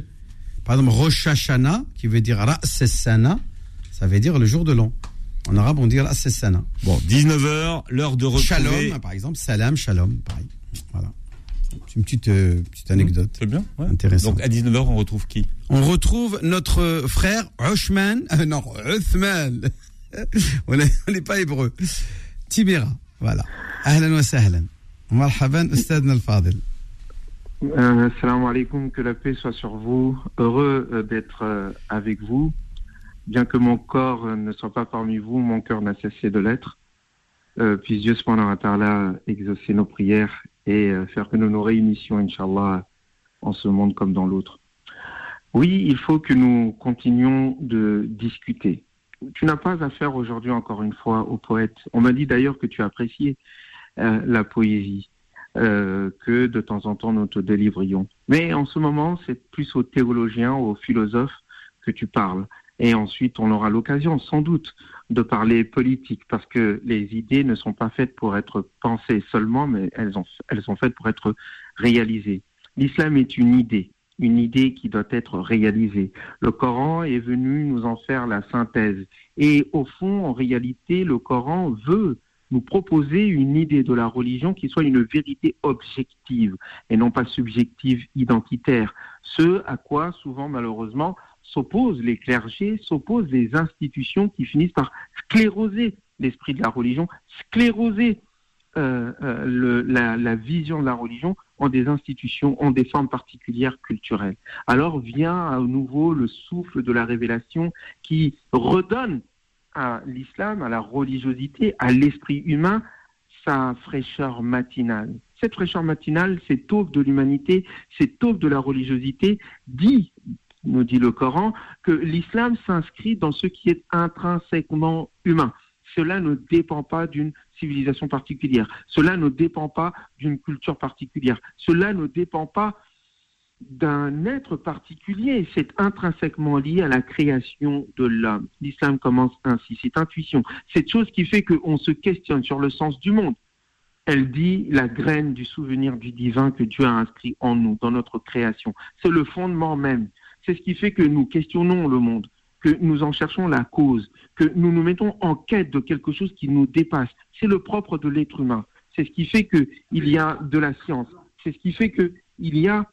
Par exemple, Rosh Hashanah, qui veut dire Ra's Sana, ça veut dire le jour de l'an. En arabe, on dit Ra's Sana. Bon, 19h, l'heure de retrouver. Shalom, par exemple, salam, shalom, pareil. Voilà. C'est une petite, euh, petite anecdote. C'est bien, ouais. Intéressant. Donc à 19h, on retrouve qui? On retrouve notre frère Uthman, euh, non, Uthman. on n'est pas hébreu. Tibira, voilà. Ahlan wa sahlan. Marhaban, Ustadna al-Fadil. Euh, alaikum, que la paix soit sur vous. Heureux euh, d'être euh, avec vous. Bien que mon corps ne soit pas parmi vous, mon cœur n'a cessé de l'être. Puisse Dieu subhanahu wa exaucer nos prières et faire que nous nous réunissions, Inch'Allah, en ce monde comme dans l'autre. Oui, il faut que nous continuions de discuter. Tu n'as pas affaire aujourd'hui, encore une fois, au poète. On m'a dit d'ailleurs que tu appréciais la poésie euh, que de temps en temps nous te délivrions. Mais en ce moment, c'est plus aux théologiens, aux philosophes que tu parles. Et ensuite, on aura l'occasion, sans doute, de parler politique, parce que les idées ne sont pas faites pour être pensées seulement, mais elles, ont, elles sont faites pour être réalisées. L'islam est une idée, une idée qui doit être réalisée. Le Coran est venu nous en faire la synthèse. Et au fond, en réalité, le Coran veut nous proposer une idée de la religion qui soit une vérité objective et non pas subjective, identitaire. Ce à quoi souvent malheureusement s'opposent les clergés, s'opposent les institutions qui finissent par scléroser l'esprit de la religion, scléroser euh, euh, la vision de la religion en des institutions, en des formes particulières culturelles. Alors vient à nouveau le souffle de la révélation qui redonne à l'islam, à la religiosité, à l'esprit humain, sa fraîcheur matinale. Cette fraîcheur matinale, cette aube de l'humanité, cette aube de la religiosité, dit, nous dit le Coran, que l'islam s'inscrit dans ce qui est intrinsèquement humain. Cela ne dépend pas d'une civilisation particulière. Cela ne dépend pas d'une culture particulière. Cela ne dépend pas d'un être particulier. C'est intrinsèquement lié à la création de l'homme. L'islam commence ainsi, cette intuition, cette chose qui fait qu'on se questionne sur le sens du monde. Elle dit la graine du souvenir du divin que Dieu a inscrit en nous, dans notre création. C'est le fondement même. C'est ce qui fait que nous questionnons le monde, que nous en cherchons la cause, que nous nous mettons en quête de quelque chose qui nous dépasse. C'est le propre de l'être humain. C'est ce qui fait qu'il y a de la science. C'est ce qui fait qu'il y a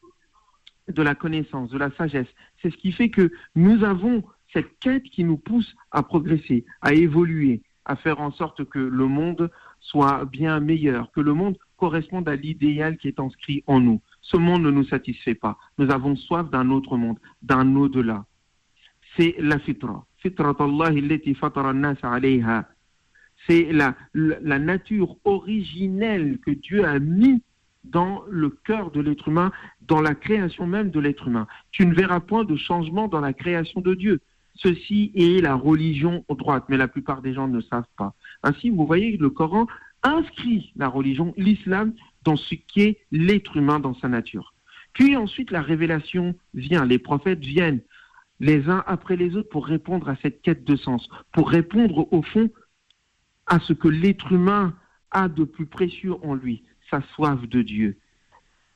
de la connaissance, de la sagesse. C'est ce qui fait que nous avons cette quête qui nous pousse à progresser, à évoluer, à faire en sorte que le monde soit bien meilleur, que le monde corresponde à l'idéal qui est inscrit en nous. Ce monde ne nous satisfait pas. Nous avons soif d'un autre monde, d'un au-delà. C'est la fitra. C'est la, la, la nature originelle que Dieu a mis dans le cœur de l'être humain, dans la création même de l'être humain. Tu ne verras point de changement dans la création de Dieu. Ceci est la religion droite, mais la plupart des gens ne savent pas. Ainsi, vous voyez, le Coran inscrit la religion, l'islam, dans ce qui est l'être humain dans sa nature. Puis ensuite, la révélation vient, les prophètes viennent les uns après les autres pour répondre à cette quête de sens, pour répondre au fond à ce que l'être humain a de plus précieux en lui, sa soif de Dieu.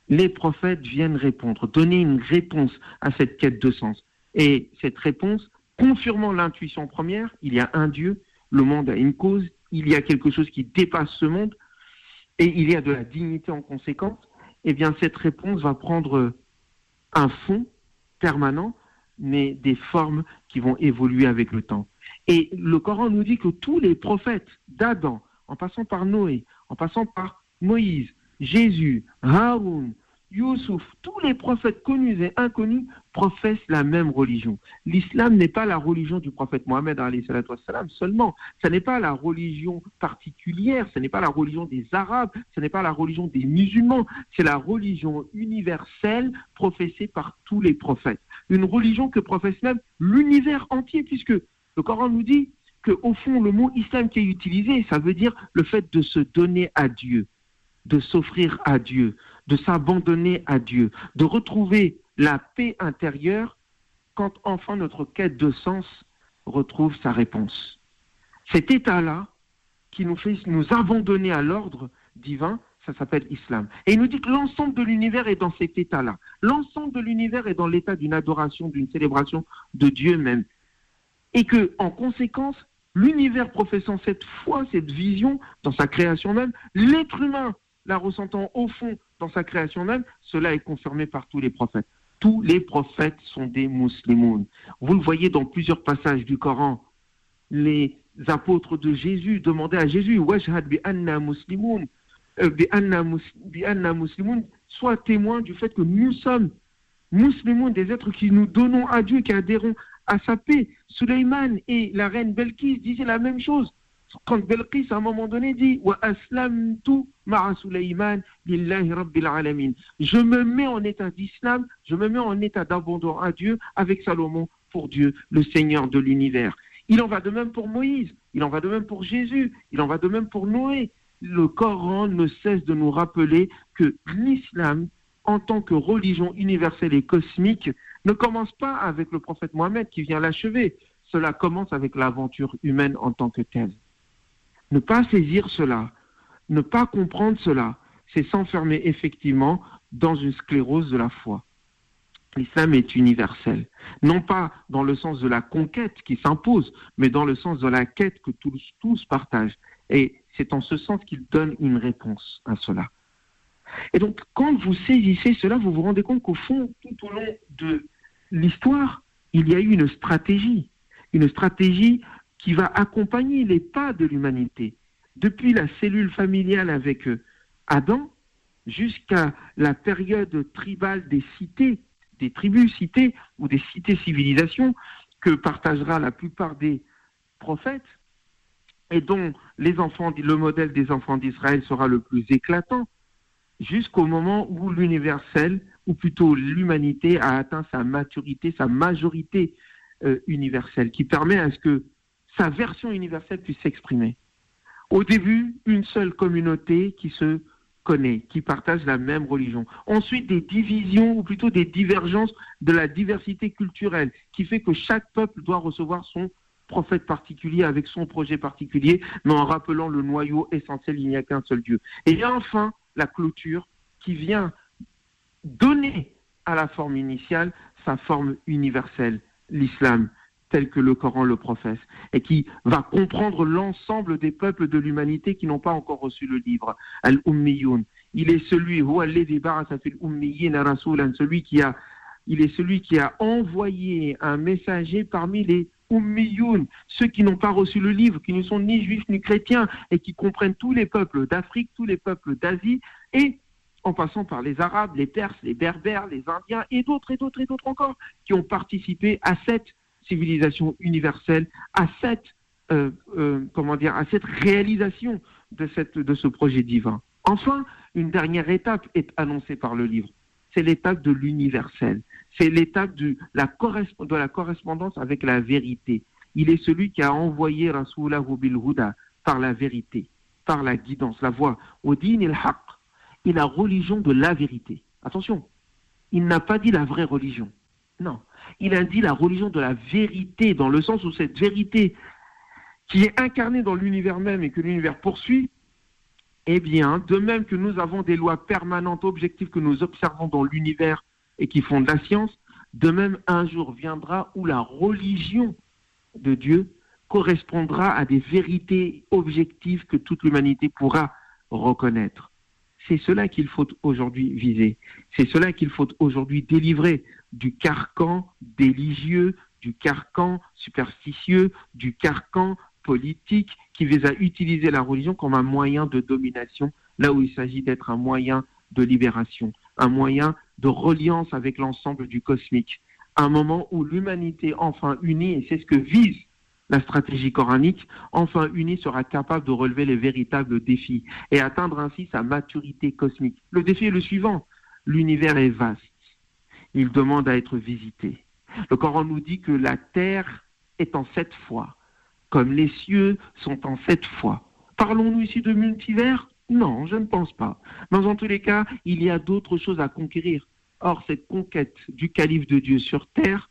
Les prophètes viennent répondre, donner une réponse à cette quête de sens. Et cette réponse, confirmant l'intuition première, il y a un Dieu, le monde a une cause, il y a quelque chose qui dépasse ce monde et il y a de la dignité en conséquence, eh bien cette réponse va prendre un fond permanent, mais des formes qui vont évoluer avec le temps. Et le Coran nous dit que tous les prophètes d'Adam, en passant par Noé, en passant par Moïse, Jésus, Haroun, Youssouf, tous les prophètes connus et inconnus professent la même religion. L'islam n'est pas la religion du prophète Mohammed seulement. Ce n'est pas la religion particulière, ce n'est pas la religion des Arabes, ce n'est pas la religion des musulmans, c'est la religion universelle professée par tous les prophètes. Une religion que professe même l'univers entier, puisque le Coran nous dit qu'au fond, le mot islam qui est utilisé, ça veut dire le fait de se donner à Dieu, de s'offrir à Dieu, de s'abandonner à Dieu, de retrouver la paix intérieure quand enfin notre quête de sens retrouve sa réponse. Cet état-là, qui nous fait nous abandonner à l'ordre divin, ça s'appelle islam. Et il nous dit que l'ensemble de l'univers est dans cet état-là. L'ensemble de l'univers est dans l'état d'une adoration, d'une célébration de Dieu même. Et que, en conséquence, l'univers professant cette foi, cette vision dans sa création même, l'être humain la ressentant au fond dans sa création même, cela est confirmé par tous les prophètes. Tous les prophètes sont des musulmans. Vous le voyez dans plusieurs passages du Coran. Les apôtres de Jésus demandaient à Jésus, Wajhad bi anna muslimun, euh, bi anna muslimun, sois témoin du fait que nous sommes musulmans, des êtres qui nous donnons à Dieu, qui adhérons à sa paix. Suleiman et la reine Belkis disaient la même chose quand Belkis à un moment donné dit. Je me mets en état d'islam, je me mets en état d'abandon à Dieu avec Salomon pour Dieu, le Seigneur de l'univers. Il en va de même pour Moïse, il en va de même pour Jésus, il en va de même pour Noé. Le Coran ne cesse de nous rappeler que l'islam, en tant que religion universelle et cosmique, ne commence pas avec le prophète Mohammed qui vient l'achever. Cela commence avec l'aventure humaine en tant que telle. Ne pas saisir cela, ne pas comprendre cela, c'est s'enfermer effectivement dans une sclérose de la foi. L'islam est universel, non pas dans le sens de la conquête qui s'impose, mais dans le sens de la quête que tous, partagent. Et c'est en ce sens qu'il donne une réponse à cela. Et donc, quand vous saisissez cela, vous vous rendez compte qu'au fond, tout au long de l'histoire, il y a eu une stratégie, une stratégie qui va accompagner les pas de l'humanité, depuis la cellule familiale avec euh, Adam jusqu'à la période tribale des cités, des tribus cités ou des cités-civilisations que partagera la plupart des prophètes et dont les enfants, le modèle des enfants d'Israël sera le plus éclatant, jusqu'au moment où l'universel, ou plutôt l'humanité, a atteint sa maturité, sa majorité euh, universelle, qui permet à ce que sa version universelle puisse s'exprimer. Au début, une seule communauté qui se connaît, qui partage la même religion. Ensuite, des divisions, ou plutôt des divergences de la diversité culturelle, qui fait que chaque peuple doit recevoir son prophète particulier avec son projet particulier, mais en rappelant le noyau essentiel, il n'y a qu'un seul Dieu. Et enfin, la clôture qui vient donner à la forme initiale sa forme universelle, l'islam, tel que le Coran le professe, et qui va comprendre l'ensemble des peuples de l'humanité qui n'ont pas encore reçu le livre, Al-Ummiyun. Il est celui, celui qui a, il est celui qui a envoyé un messager parmi les Ummiyun, ceux qui n'ont pas reçu le livre, qui ne sont ni juifs ni chrétiens, et qui comprennent tous les peuples d'Afrique, tous les peuples d'Asie, et en passant par les Arabes, les Perses, les Berbères, les Indiens, et d'autres, et d'autres, et d'autres encore, qui ont participé à cette civilisation universelle, à cette, euh, euh, comment dire, à cette réalisation de, cette, de ce projet divin. Enfin, une dernière étape est annoncée par le livre. C'est l'étape de l'universel. C'est l'étape de la, correspondance avec la vérité. Il est celui qui a envoyé Rasulahu bil Huda par la vérité, par la guidance, la voie. Odin il haq, et la religion de la vérité. Attention, il n'a pas dit la vraie religion. Non, il a dit la religion de la vérité, dans le sens où cette vérité qui est incarnée dans l'univers même et que l'univers poursuit, eh bien, de même que nous avons des lois permanentes, objectives que nous observons dans l'univers et qui font de la science, de même un jour viendra où la religion de Dieu correspondra à des vérités objectives que toute l'humanité pourra reconnaître. C'est cela qu'il faut aujourd'hui viser. C'est cela qu'il faut aujourd'hui délivrer du carcan religieux, du carcan superstitieux, du carcan politique qui vise à utiliser la religion comme un moyen de domination, là où il s'agit d'être un moyen de libération, un moyen de reliance avec l'ensemble du cosmique, un moment où l'humanité enfin unie, et c'est ce que vise la stratégie coranique, enfin unie sera capable de relever les véritables défis et atteindre ainsi sa maturité cosmique. Le défi est le suivant. L'univers est vaste. Il demande à être visité. Le Coran nous dit que la terre est en sept fois, comme les cieux sont en sept fois. Parlons-nous ici de multivers? Non, je ne pense pas. Mais en tous les cas, il y a d'autres choses à conquérir. Or, cette conquête du calife de Dieu sur terre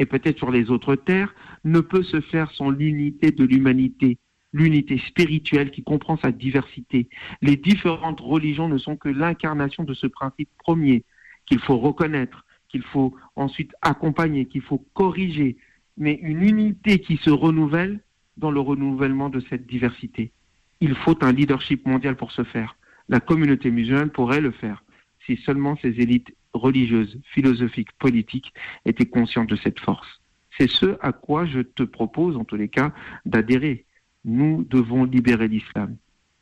et peut-être sur les autres terres, ne peut se faire sans l'unité de l'humanité, l'unité spirituelle qui comprend sa diversité. Les différentes religions ne sont que l'incarnation de ce principe premier qu'il faut reconnaître, qu'il faut ensuite accompagner, qu'il faut corriger, mais une unité qui se renouvelle dans le renouvellement de cette diversité. Il faut un leadership mondial pour ce faire. La communauté musulmane pourrait le faire si seulement ces élites religieuses, philosophiques, politiques étaient conscientes de cette force. C'est ce à quoi je te propose, en tous les cas, d'adhérer. Nous devons libérer l'islam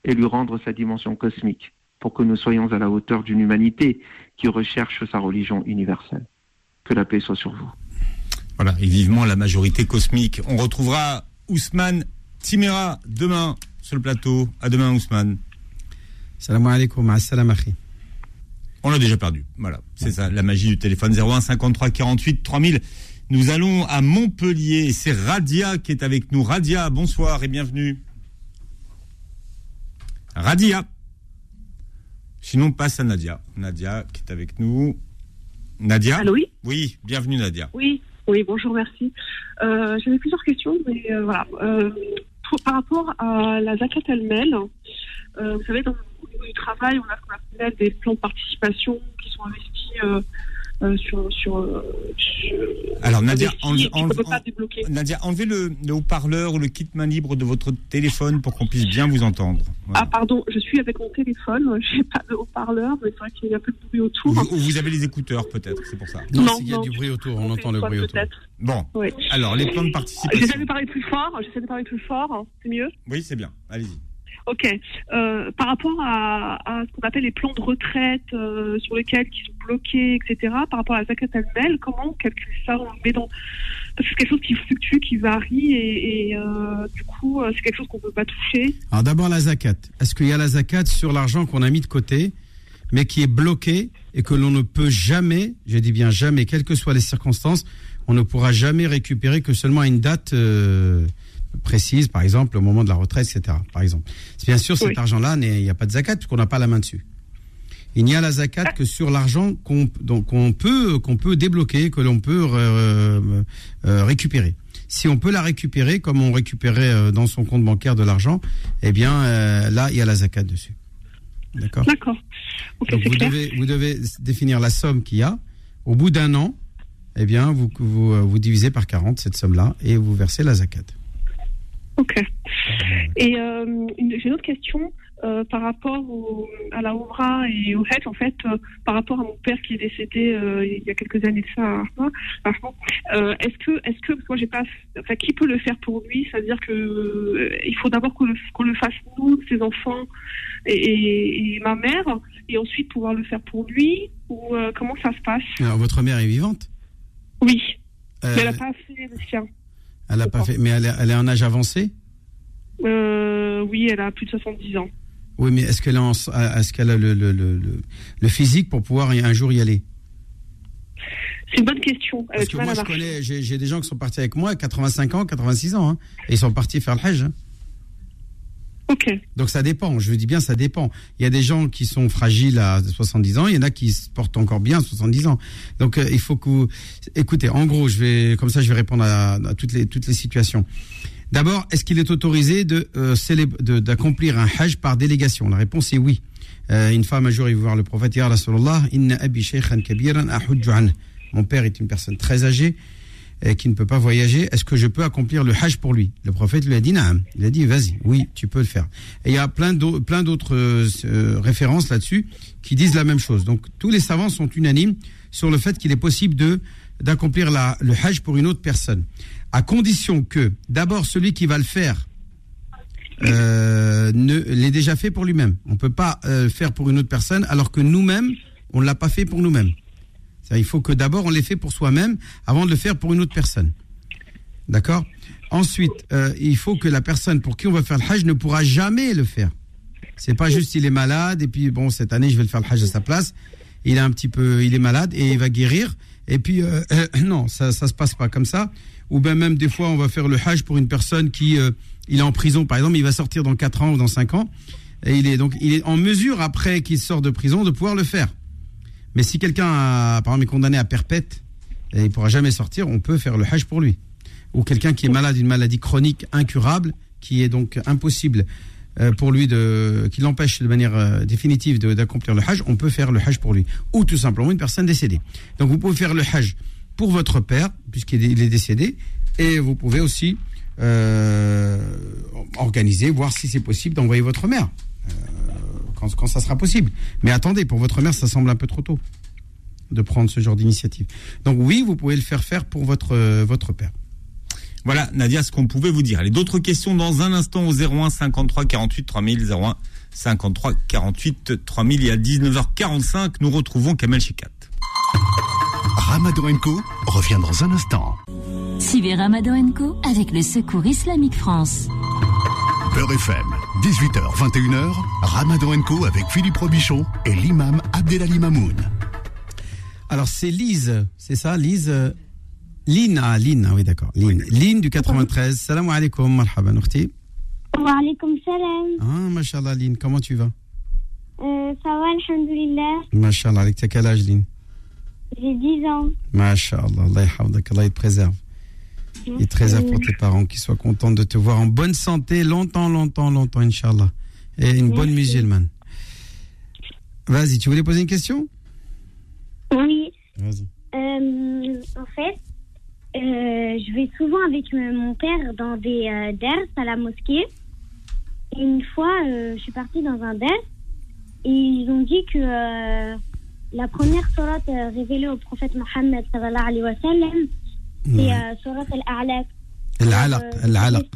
et lui rendre sa dimension cosmique pour que nous soyons à la hauteur d'une humanité qui recherche sa religion universelle. Que la paix soit sur vous. Voilà, et vivement la majorité cosmique. On retrouvera Ousmane Timera demain sur le plateau. À demain, Ousmane. Salam alaikum, assalam akhi. On l'a déjà perdu. Voilà, c'est ça, la magie du téléphone 01 53 48 3000. Nous allons à Montpellier. C'est Radia qui est avec nous. Radia, bonsoir et bienvenue. Radia. Sinon, passe à Nadia. Nadia qui est avec nous. Nadia Allô, oui Oui, bienvenue Nadia. Oui, oui, bonjour, merci. Euh, J'avais plusieurs questions, mais euh, voilà. Euh, pour- par rapport à la zakat elle-même, vous savez, dans au niveau du travail, on a ce qu'on appelle des plans de participation qui sont investis euh, euh, sur, sur, sur- Alors Nadia. Nadia, enlevez le, le haut-parleur ou le kit main libre de votre téléphone pour qu'on puisse bien vous entendre. Voilà. Ah, pardon, je suis avec mon téléphone, j'ai pas de haut-parleur, mais c'est vrai qu'il y a un peu de bruit autour. Ou, ou vous avez les écouteurs peut-être, c'est pour ça. Non, Non, s'il y a non, du bruit autour, on entend le bruit autour. peut-être. Bon, Oui. alors les plans de participation. J'essaie de parler plus fort, j'essaie de parler plus fort, c'est mieux? Oui, c'est bien. Allez-y. Ok. Euh, par rapport à, ce qu'on appelle les plans de retraite euh, sur lesquels qui sont bloqués, etc., par rapport à la zakat elle-même, comment on calcule ça On met dans... Parce que c'est quelque chose qui fluctue, qui varie, et, euh, du coup, c'est quelque chose qu'on ne peut pas toucher. Alors d'abord la zakat. Est-ce qu'il y a la zakat sur l'argent qu'on a mis de côté, mais qui est bloqué et que l'on ne peut jamais, je dis bien jamais, quelles que soient les circonstances, on ne pourra jamais récupérer que seulement à une date euh, précise, par exemple au moment de la retraite, etc. Par exemple. Bien sûr, cet Oui. argent-là, il n'y a pas de zakat puisqu'on n'a pas la main dessus. Il n'y a la zakat que sur l'argent qu'on peut qu'on peut débloquer, que l'on peut euh, euh, récupérer. Si on peut la récupérer comme on récupérait euh, dans son compte bancaire de l'argent, eh bien euh, là il y a la zakat dessus. D'accord? D'accord. Ok, Donc c'est vous clair. devez vous devez définir la somme qu'il y a. Au bout d'un an, eh bien vous vous, euh, vous divisez par 40 cette somme-là et vous versez la zakat. Ok. Et euh, j'ai une autre question euh, par rapport au, à la Oumra et au Hajj, en fait, euh, par rapport à mon père qui est décédé euh, il y a quelques années de ça. hein, franchement, euh, est-ce que, est-ce que, moi j'ai pas, enfin, qui peut le faire pour lui? C'est-à-dire que euh, il faut d'abord qu'on le, fasse nous, ses enfants et, et- et ma mère, et ensuite pouvoir le faire pour lui ou euh, comment ça se passe? Alors votre mère est vivante? Oui, mais elle a pas fait le sien. Elle a pas fait, mais elle est, elle est en âge avancé? Euh, oui, elle a plus de 70 ans. Oui, mais est-ce qu'elle est est-ce qu'elle a le, le, le, physique pour pouvoir un jour y aller? C'est une bonne question. A Parce que moi, je connais, j'ai j'ai des gens qui sont partis avec moi, 85 ans, 86 ans, hein, et ils sont partis faire le Hajj. hein. Ok. Donc ça dépend, je dis bien ça dépend. Il y a des gens qui sont fragiles à 70 ans, il y en a qui se portent encore bien à 70 ans. Donc euh, il faut que vous... Écoutez, en gros, je vais comme ça je vais répondre à, toutes les toutes les situations. D'abord, est-ce qu'il est autorisé de euh, d'accomplir un hajj par délégation? La réponse est oui. Euh, une femme un jour est voir le prophète Ya Rasulallah, inna abi shaykhan kabiran. Mon père est une personne très âgée. Et qui ne peut pas voyager, est-ce que je peux accomplir le hajj pour lui? Le prophète lui a dit naam. Il a dit vas-y, oui, tu peux le faire. Et il y a plein d'au- plein d'autres euh, références là-dessus qui disent la même chose. Donc tous les savants sont unanimes sur le fait qu'il est possible de d'accomplir le hajj pour une autre personne, à condition que d'abord celui qui va le faire euh, ne l'ait déjà fait pour lui-même. On peut pas euh, faire pour une autre personne alors que nous-mêmes on ne l'a pas fait pour nous-mêmes. Il faut que d'abord on l'ait fait pour soi-même avant de le faire pour une autre personne. D'accord? Ensuite, euh, il faut que la personne pour qui on va faire le hajj ne pourra jamais le faire. C'est pas juste il est malade et puis bon cette année je vais le faire le hajj à sa place. Il est un petit peu, il est malade et il va guérir. Et puis euh, non, ça ça se passe pas comme ça. Ou bien même des fois on va faire le hajj pour une personne qui euh, il est en prison par exemple, il va sortir dans 4 ans ou dans 5 ans et il est donc il est en mesure après qu'il sort de prison de pouvoir le faire. Mais si quelqu'un a, par exemple est condamné à perpète et il pourra jamais sortir, on peut faire le hajj pour lui. Ou quelqu'un qui est malade d'une maladie chronique incurable, qui est donc impossible euh, pour lui de, qui l'empêche de manière euh, définitive d'accomplir le hajj, on peut faire le hajj pour lui. Ou tout simplement une personne décédée. Donc vous pouvez faire le hajj pour votre père, puisqu'il est décédé, et vous pouvez aussi euh, organiser, voir si c'est possible d'envoyer votre mère. Euh, quand, quand ça sera possible. Mais attendez, pour votre mère, ça semble un peu trop tôt de prendre ce genre d'initiative. Donc oui, vous pouvez le faire faire pour votre, euh, votre père. Voilà, Nadia, ce qu'on pouvait vous dire. Allez, d'autres questions dans un instant au 01 53 48 3000, 01 53 48 3000. Et à 19h45, nous retrouvons Kamel Chikat. Ramadan Co revient dans un instant. Suivez Ramadan Co avec le Secours Islamique France. Beurre FM, 18h, 21h, Ramadan Co avec Philippe Robichon et l'imam Abdelali Mamoun. Alors c'est Lise, c'est ça, Lise Lynn, ah Lynn, ah oui d'accord, Lynn. Lynn du 93. Salam alaikum, marhaban, ukhti. Wa alaykoum salam. Ah, mashallah Lynn, comment tu vas? Euh, ça va, alhamdoulilah. Mashallah, avec t'as quel âge Lynn J'ai 10 ans. Mashallah, Allah Allah te préserve. Il te préserve pour tes parents, qu'ils soient contents de te voir en bonne santé longtemps, longtemps, longtemps, Inch'Allah. Et une bonne musulmane. Vas-y, tu voulais poser une question? Oui. Vas-y. Euh, en fait, euh, je vais souvent avec euh, mon père dans des euh, ders à la mosquée. Et une fois, je suis partie dans un der et ils ont dit que la première sourate révélée au prophète Mohammed sallallahu alayhi wa sallam, Euh, al-alaq,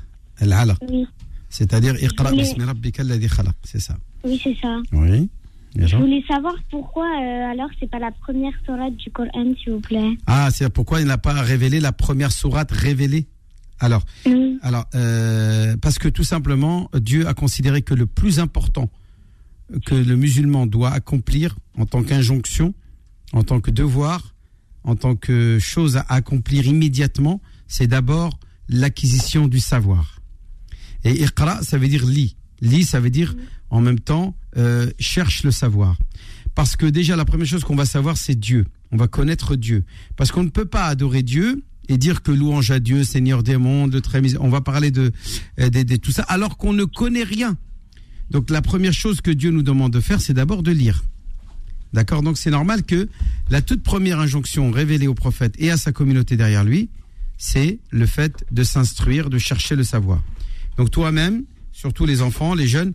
al-alaq. Oui, C'est-à-dire, iqra Mais- bismi rabbika alladhi khalaq, c'est ça. oui c'est ça. Oui. Je voulais savoir pourquoi euh, alors c'est pas la première sourate du Coran, s'il vous plaît. Ah, c'est pourquoi il n'a pas révélé la première sourate révélée Alors, alors euh, parce que tout simplement, Dieu a considéré que le plus important que le musulman doit accomplir en tant qu'injonction, en tant que devoir, en tant que chose à accomplir immédiatement, c'est d'abord l'acquisition du savoir. Et iqra, ça veut dire lis. Lis, ça veut dire en même temps euh, cherche le savoir. Parce que déjà, la première chose qu'on va savoir, c'est Dieu. On va connaître Dieu. Parce qu'on ne peut pas adorer Dieu et dire que louange à Dieu, Seigneur des mondes, très On va parler de, euh, de, de tout ça, alors qu'on ne connaît rien. Donc la première chose que Dieu nous demande de faire, c'est d'abord de lire. D'accord Donc c'est normal que la toute première injonction révélée au prophète et à sa communauté derrière lui, c'est le fait de s'instruire, de chercher le savoir. Donc toi-même, surtout les enfants, les jeunes,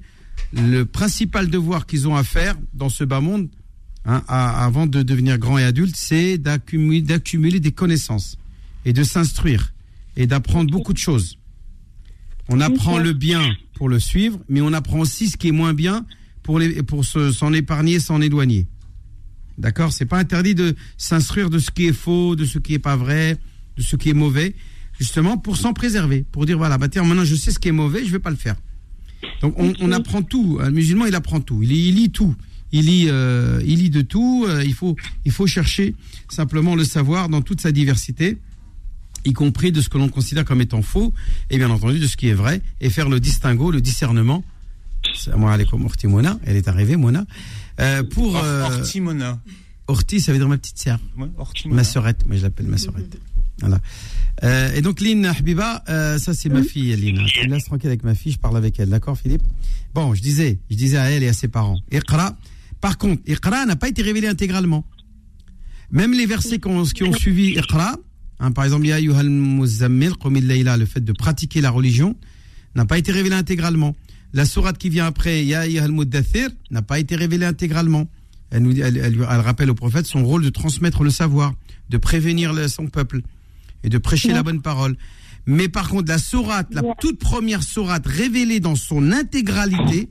le principal devoir qu'ils ont à faire dans ce bas monde, hein, avant de devenir grands et adultes, c'est d'accumuler, des connaissances et de s'instruire et d'apprendre beaucoup de choses. On apprend le bien pour le suivre, mais on apprend aussi ce qui est moins bien pour, pour se- s'en épargner, s'en éloigner. D'accord? C'est pas interdit de s'instruire de ce qui est faux, de ce qui est pas vrai, de ce qui est mauvais, justement pour s'en préserver, pour dire voilà, bah tiens, maintenant je sais ce qui est mauvais, je vais pas le faire. Donc on, on apprend tout. Un musulman, il apprend tout. Il, il lit tout. Il lit, euh, il lit de tout. Euh, il faut, il faut chercher simplement le savoir dans toute sa diversité, y compris de ce que l'on considère comme étant faux, et bien entendu de ce qui est vrai, et faire le distinguo, le discernement. Salam alaikum. Elle est arrivée, Mona. Euh, pour Or- euh, Orti Mona. Orti, ça veut dire ma petite sœur. Ouais. Ma sœurette, moi je l'appelle ma sœurette. Voilà. Euh, et donc Lynn Habiba, euh, ça c'est ma fille Lynn. Tu me laisses tranquille avec ma fille, je parle avec elle, d'accord Philippe? Bon, je disais, je disais à elle et à ses parents, Iqra. Par contre, Iqra n'a pas été révélé intégralement. Même les versets qu'on- qui ont suivi Iqra, Hein, par exemple, Ya muzammil, le fait de pratiquer la religion, n'a pas été révélé intégralement. La sourate qui vient après, Ya ayyuhal muddathir, n'a pas été révélée intégralement. Elle, nous, dit- elle, elle lui- elle rappelle au prophète son rôle de transmettre le savoir, de prévenir le- son peuple et de prêcher la bonne parole. Mais par contre, la sourate, la toute première sourate révélée dans son intégralité,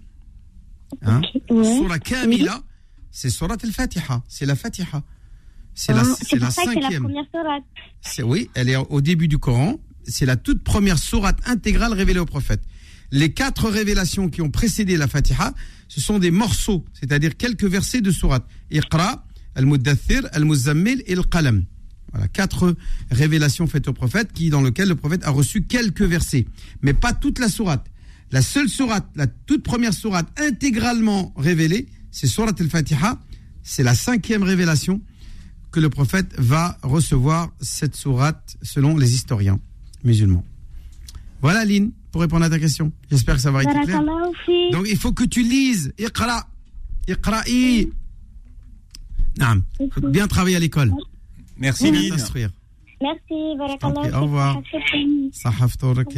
hein, sur la Kamila, c'est sourate al-Fatiha, c'est la Fatiha. C'est la, Ah, c'est la c'est cinquième. première sourate. C'est oui, elle est au début du Coran. C'est la toute première sourate intégrale révélée au prophète. Les quatre révélations qui ont précédé la Fatiha, ce sont des morceaux, c'est-à-dire quelques versets de sourate. Iqra, Al-Muddathir, Al-Muzammil et Al-Qalam. Voilà, quatre révélations faites au prophète, qui, dans lequel le prophète a reçu quelques versets, mais pas toute la sourate. La seule sourate, la toute première sourate intégralement révélée, c'est sourate al-Fatiha. C'est la cinquième révélation que le prophète va recevoir cette sourate selon les historiens musulmans. Voilà, Lynn, pour répondre à ta question. J'espère que ça va être clair. Donc, il faut que tu lises. Iqra. Iqra'i. Naam. faut bien travailler à l'école. Merci, t'instruire. Merci, au revoir.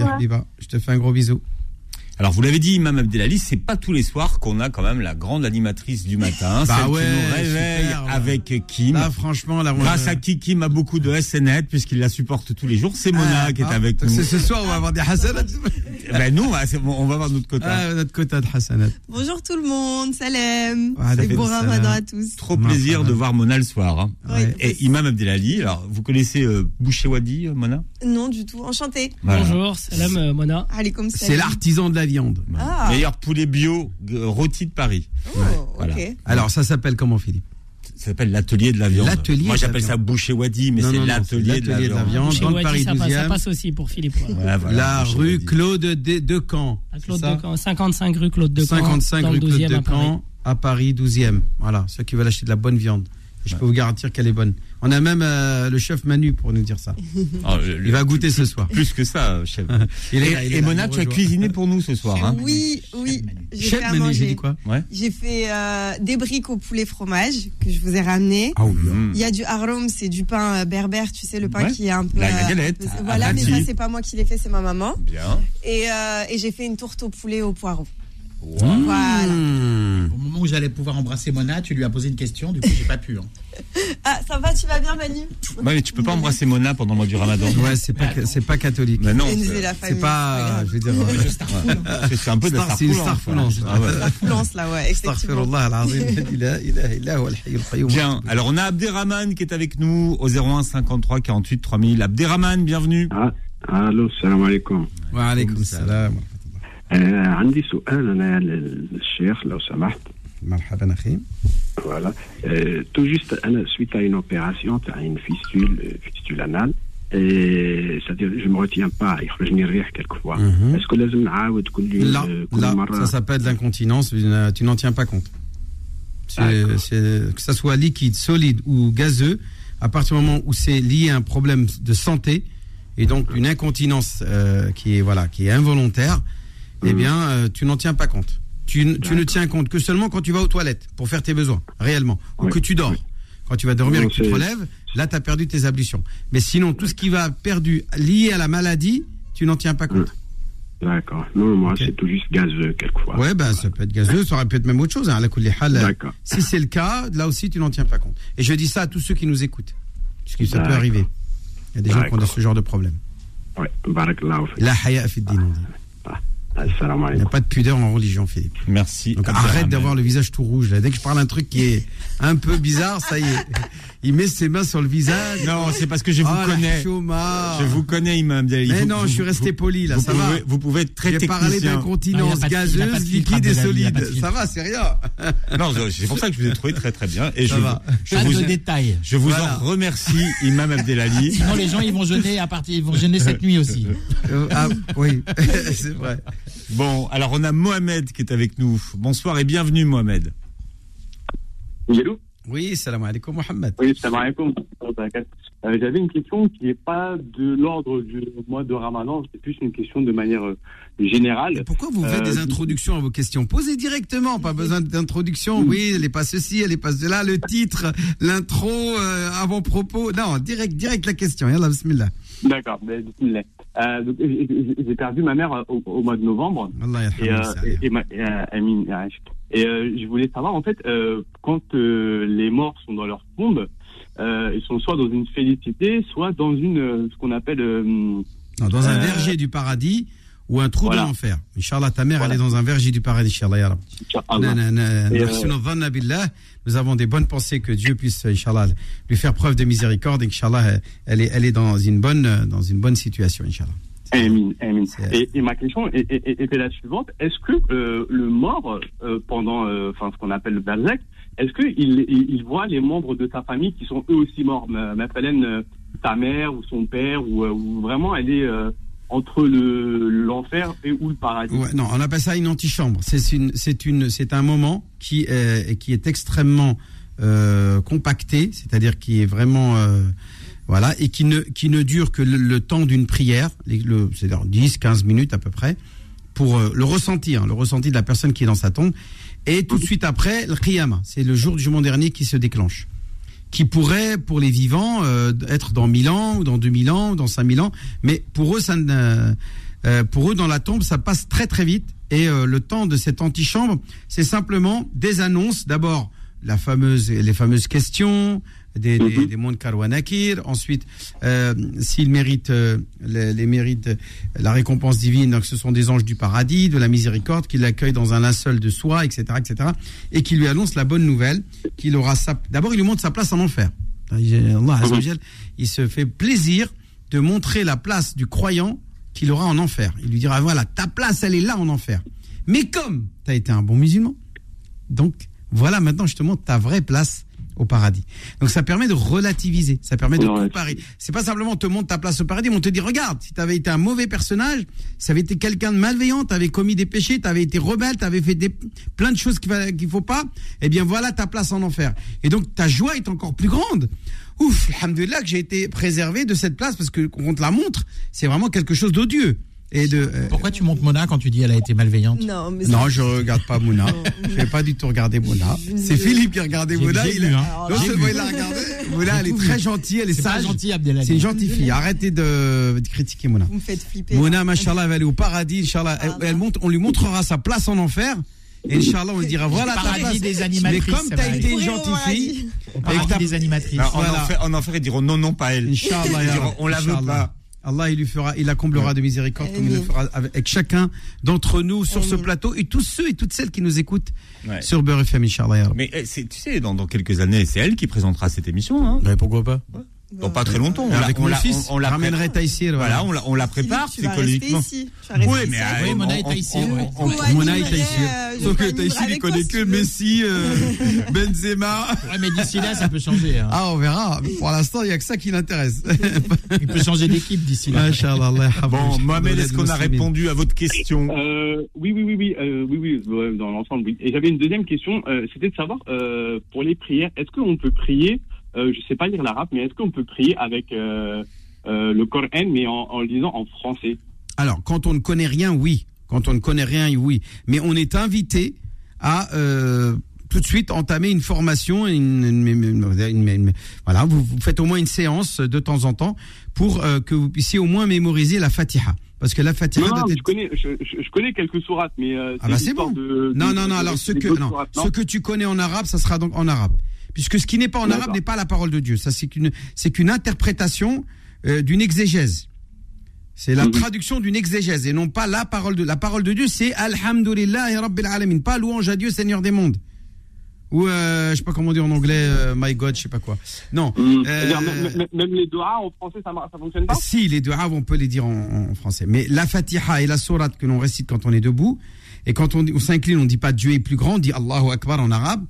Habiba. Je te fais un gros bisou. Alors vous l'avez dit, Imam Abdelali, c'est pas tous les soirs qu'on a quand même la grande animatrice du matin, Bah celle ouais, qui nous réveille super, ouais. avec Kim. Là, franchement, là, Grâce à qui Kim a beaucoup de SNET puisqu'il la supporte tous les jours. C'est Mona Ah, qui est ah, avec nous. c'est ce soir, on va avoir des hasanat. Ben nous, c'est on va avoir notre quota. Ah, notre quota de hasanat. Bonjour tout le monde, salam. Et bon ramadan à tous. Trop plaisir de voir Mona le soir. hein. Ouais. Et Imam Abdelali, alors vous connaissez euh, Boucher Wadi, euh, Mona? Non du tout, enchanté. Voilà. Bonjour, salam euh, Mona. Allez comme ça. C'est l'artisan de la viande. Ah. Meilleur poulet bio euh, rôti de Paris. Oh, Voilà. Alors, ça s'appelle comment, Philippe Ça s'appelle l'atelier de la viande. L'atelier Moi de la j'appelle ça. Boucher Wadi, mais c'est l'atelier de la l'atelier de la viande. dans Wadi, Paris ça, passe, ça 12e. passe aussi pour Philippe. ouais. Voilà, voilà, La Boucher rue Wadi. Claude de, de Caen. À Claude de Camp, 55 rue Claude de Camp. 55 dans rue Claude 12e de à Paris. Caen, à Paris 12e. Voilà, ceux qui veulent acheter de la bonne viande. Je peux vous garantir qu'elle est bonne. On a même euh, le chef Manu pour nous dire ça. Oh, le- Il va goûter ce soir. Plus que ça, chef. Il est et là, il est et là, Mona, tu as cuisiné pour nous ce soir. Hein Oui, oui. J'ai Chef fait à Manu, j'ai manger. dit quoi ouais. J'ai fait euh, des briques au poulet fromage que je vous ai ramené. Ah oui. Mmh. Il y a du harum, c'est du pain euh, berbère, tu sais, le pain Ouais. qui est un peu. La- la euh, galette, Voilà, mais ça, c'est pas moi qui l'ai fait, c'est ma maman. Bien. Et, euh, et j'ai fait une tourte au poulet au poireau. Mmh. Au moment où j'allais pouvoir embrasser Mona, tu lui as posé une question, du coup, j'ai pas pu. Hein. Ah, ça va, tu vas bien, Manu? Bah, mais tu peux pas embrasser Mona pendant le mois du ramadan. Ouais, c'est pas, c'est pas catholique. Mais non, c'est pas. Je veux dire. Euh, c'est un peu de la C'est une starfoulance. Starfoulance, hein, ah là, ouais. Bien, alors on a Abderrahman qui est avec nous au 01 53 48 3000. Abderrahman, bienvenue. Ah, allô, salam alaikum. Wa alaikum salam. آه عندي سؤال انا للشيخ لو سمحت مرحبا اخي. فوالا تو جوست انا سويت à une opération تاع une fistule euh, fistule anale et c'est-à-dire je me retiens pas يخرجني الريح quelquefois Mhm. est-ce que لازم نعاود كل يوم Là, آه، كل là, مرة ça s'appelle de l'incontinence, une- tu n'en tiens pas compte. C'est- c'est- que ça soit liquide, solide ou gazeux, à partir du moment où c'est lié à un problème de santé et donc une incontinence euh, qui est voilà qui est involontaire, eh hmm. bien, euh, tu n'en tiens pas compte. Tu, ne tiens compte que seulement quand tu vas aux toilettes pour faire tes besoins, réellement, ou que tu dors. Quand tu vas dormir et que tu te relèves, là, tu as perdu tes ablutions. Mais sinon, tout ce qui va perdu lié à la maladie, tu n'en tiens pas compte. Hmm. D'accord. Non, moi, c'est tout juste gazeux, quelquefois. Ouais, ben, ça peut être gazeux, ça aurait pu être même autre chose, hein, D'accord. Si c'est le cas, là aussi, tu n'en tiens pas compte. Et je dis ça à tous ceux qui nous écoutent, puisque ça peut arriver. Il y a des gens qui ont ce genre de problème. Oui, La haya fi din, il n'y a pas de pudeur en religion, Philippe. Merci. Donc ah, arrête d'avoir le visage tout rouge. Là. Dès que je parle un truc qui est un peu bizarre, ça y est. Il met ses mains sur le visage. Non, c'est parce que je vous ah, connais. Je vous connais, Imam Dali. Mais non, je suis resté poli, là, vous ça pouvez, va. Vous pouvez être très J'ai parlé d'incontinence gazeuse, liquide et solide. Ça va, c'est rien. Non, c'est pour ça que je vous ai trouvé très très bien. Et ça je, va. Je vous, de. Je vous en remercie, Imam Abdelali. Sinon, les gens, ils vont jeûner à partir, ils vont jeûner cette nuit aussi. Euh, ah, oui, c'est vrai. Bon, alors on a Mohamed qui est avec nous. Bonsoir et bienvenue Mohamed. Oui, allô Oui, salam alaikum Mohamed. Oui, salam alaikum. Euh, J'avais une question qui n'est pas de l'ordre du mois de Ramadan, c'est plus une question de manière euh, générale. Pourquoi vous faites Euh, des introductions à vos questions Posez directement, pas besoin d'introduction. Oui, elle est pas ceci, elle est pas cela, le titre, l'intro, euh, avant-propos. Non, direct, direct la question. Yallah, bismillah. D'accord, ben, bismillah. Euh, j'ai- perdu ma mère euh, au, au mois de novembre. Et, euh, ma- euh, euh, je voulais savoir, en fait, euh, quand euh, les morts sont dans leur tombe, ils sont soit dans une félicité, soit dans une, ce qu'on appelle... Non, dans un verger du paradis ou un trou voilà. de l'enfer. Inch'Allah, ta mère, Voilà. elle est dans un verger du paradis, Inch'Allah, ya euh. Nous avons des bonnes pensées que Dieu puisse, Inch'Allah, lui faire preuve de miséricorde. Inch'Allah, elle est, elle est dans une bonne, dans une bonne situation, Inch'Allah. Amin, amin. Et, et ma question est- est- est- était la suivante est-ce que euh, le mort, euh, pendant, euh, enfin, ce qu'on appelle le Balzac, est-ce qu'il il, il voit les membres de sa famille qui sont eux aussi morts? Ma, ma Hélène, sa mère ou son père, ou, ou vraiment elle est entre le l'enfer et ou le paradis non, on appelle ça une antichambre. C'est une, c'est une, c'est un moment qui est, qui est extrêmement euh, compacté, c'est-à-dire qui est vraiment euh, voilà et qui ne qui ne dure que le, temps d'une prière, c'est-à-dire 10, 15 minutes à peu près pour euh, le ressenti, hein, le ressenti de la personne qui est dans sa tombe. Et tout de suite après, le qiyamah, c'est le jour du jugement dernier qui se déclenche qui pourrait, pour les vivants, euh, être dans 1000 ans, ou dans 2000 ans, ou dans 5000 ans. Mais pour eux, ça ne, euh, pour eux, dans la tombe, ça passe très très vite. Et euh, le temps de cette antichambre, c'est simplement des annonces. D'abord, la fameuse, les fameuses questions, des, des, des mondes Karwanakir. Ensuite, euh, s'ils méritent euh, les, la récompense divine, donc ce sont des anges du paradis, de la miséricorde, qui l'accueillent dans un linceul de soie, etc., etc., et qui lui annoncent la bonne nouvelle, qu'il aura sa. D'abord, il lui montre sa place en enfer. Allah Jal, il se fait plaisir de montrer la place du croyant qu'il aura en enfer. Il lui dira voilà, ta place, elle est là en enfer. Mais comme tu as été un bon musulman, donc voilà, maintenant je te montre ta vraie place au paradis. Donc ça permet de relativiser, ça permet de comparer. C'est pas simplement on te montre ta place au paradis, mais on te dit regarde, si tu avais été un mauvais personnage, si avais été quelqu'un de malveillant, tu avais commis des péchés, tu avais été rebelle, tu avais fait des, plein de choses qu'il qu'il faut pas, eh bien voilà ta place en enfer. Et donc ta joie est encore plus grande. Ouf, alhamdoulilah que j'ai été préservé de cette place parce que qu'on te la montre, c'est vraiment quelque chose d'odieux. Et de, euh, Pourquoi tu montes Mona quand tu dis elle a été malveillante Non, mais non, je regarde pas Mouna. Je vais pas du tout regarder Mouna. C'est Philippe qui a regardé j'ai Il est, hein. non seulement il a regardé. Mouna, elle est très vu. gentille, elle est pas sage. gentil, Abdelali. C'est une gentille fille. Arrêtez de, de critiquer Mouna. Vous me faites flipper. hein. Mouna, machallah, elle va aller au paradis, Inch'Allah. Elle, elle monte, on lui montrera sa place en enfer. Et Inch'Allah, on lui dira voilà ta paradis place. des Mais animatrices, comme ça t'as été une gentille fille, paradis des animatrices. En, enfer, en enfer, ils diront non, non, pas elle. Inch'Allah, on la veut pas. Allah, il lui fera, il la comblera de miséricorde comme il le fera avec, chacun d'entre nous sur ce plateau et tous ceux et toutes celles qui nous écoutent Ouais. sur Beurre FM, Inch'Allah. Mais eh, tu sais, dans, dans quelques années, c'est elle qui présentera cette émission. Hein. Mais pourquoi pas? Dans pas très longtemps. On Avec la- on mon fils, on, on la ramènerait Taïsir. Voilà, on la, on la prépare psychologiquement. ici. Oui, mais Oui, euh, Mona et on- Taïsir, Mona et Taïsir. euh, Sauf que Taïsir, il avec connaît que. Messi, euh, Benzema. Ouais, mais d'ici là, ça peut changer. hein. Ah, on verra. Pour l'instant, il n'y a que ça qui l'intéresse. Il peut changer d'équipe d'ici là. Bon, Mohamed, est-ce qu'on a répondu à votre question Euh, oui, oui, oui, oui, euh, oui, oui, dans l'ensemble, oui. Et j'avais une deuxième question, euh, c'était de savoir euh, pour les prières, est-ce qu'on peut prier, euh, je sais pas lire l'arabe, mais est-ce qu'on peut prier avec euh, euh, le Coran, mais en, en le lisant en français? Alors, quand on ne connaît rien, oui. Quand on ne connaît rien, oui. Mais on est invité à euh, tout de suite entamer une formation, une, voilà, vous, vous faites au moins une séance de temps en temps pour euh, que vous puissiez au moins mémoriser la Fatiha. Parce que la Fatiha Non, je connais, je, je- je connais quelques sourates, mais euh, Ah bah c'est bon. de- non, de- non, non. de- Alors ce que non, ce que tu connais en arabe, ça sera donc en arabe. Puisque ce qui n'est pas en arabe n'est pas la parole de Dieu. Ça c'est qu'une c'est qu'une interprétation euh, d'une exégèse. C'est la Mhm. traduction d'une exégèse et non pas la parole de la parole de Dieu. C'est Alhamdulillah et Rabbil Alamin, pas louange à Dieu Seigneur des mondes. Ou euh, je sais pas comment dire en anglais, euh, My God, je sais pas quoi. Non. Hum, Euh, même, même- les doigts en français, ça, ça fonctionne pas? Si, les deux on peut les dire en, en français. Mais la Fatiha et la sourate que l'on récite quand on est debout, Et quand on, on s'incline, on dit pas Dieu est plus grand, on dit Allahu Akbar en arabe.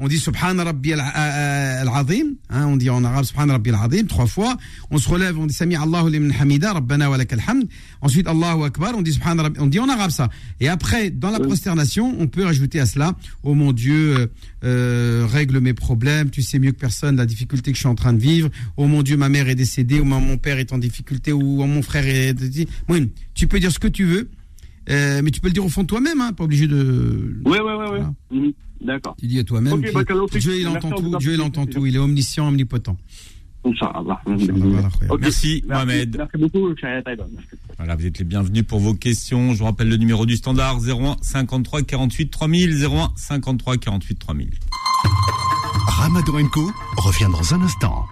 On dit Subhan Rabbi al-Azim. Hein, on dit en arabe Subhan Rabbi al-Azim trois fois. On se relève, on dit Sami Allahu liman hamida, Rabbana wa lakal hamd. Ensuite Allahu Akbar, on dit Subhan Rabbi, on dit en arabe ça. Et après, dans la prosternation, on peut rajouter à cela, oh mon Dieu, euh, euh, règle mes problèmes, tu sais mieux que personne la difficulté que je suis en train de vivre. Oh mon Dieu, ma mère est décédée, ou mon père est en difficulté, ou mon frère est... Tu peux dire ce que tu veux. Euh, mais tu peux le dire au fond de toi-même, hein, pas obligé de. Ouais, ouais, ouais, ouais. Mhm. D'accord. Tu dis à toi-même. Ok, puis bah, Dieu, il merci entend en tout Dieu, il entend tout. Il est omniscient, omnipotent. Inch'Allah. Merci, Ok. Merci, Mohamed. Merci beaucoup. Voilà, vous êtes les bienvenus pour vos questions. Je vous rappelle le numéro du standard 01 53 48 3000 01 53 48 3000. Ramadan Co revient dans un instant.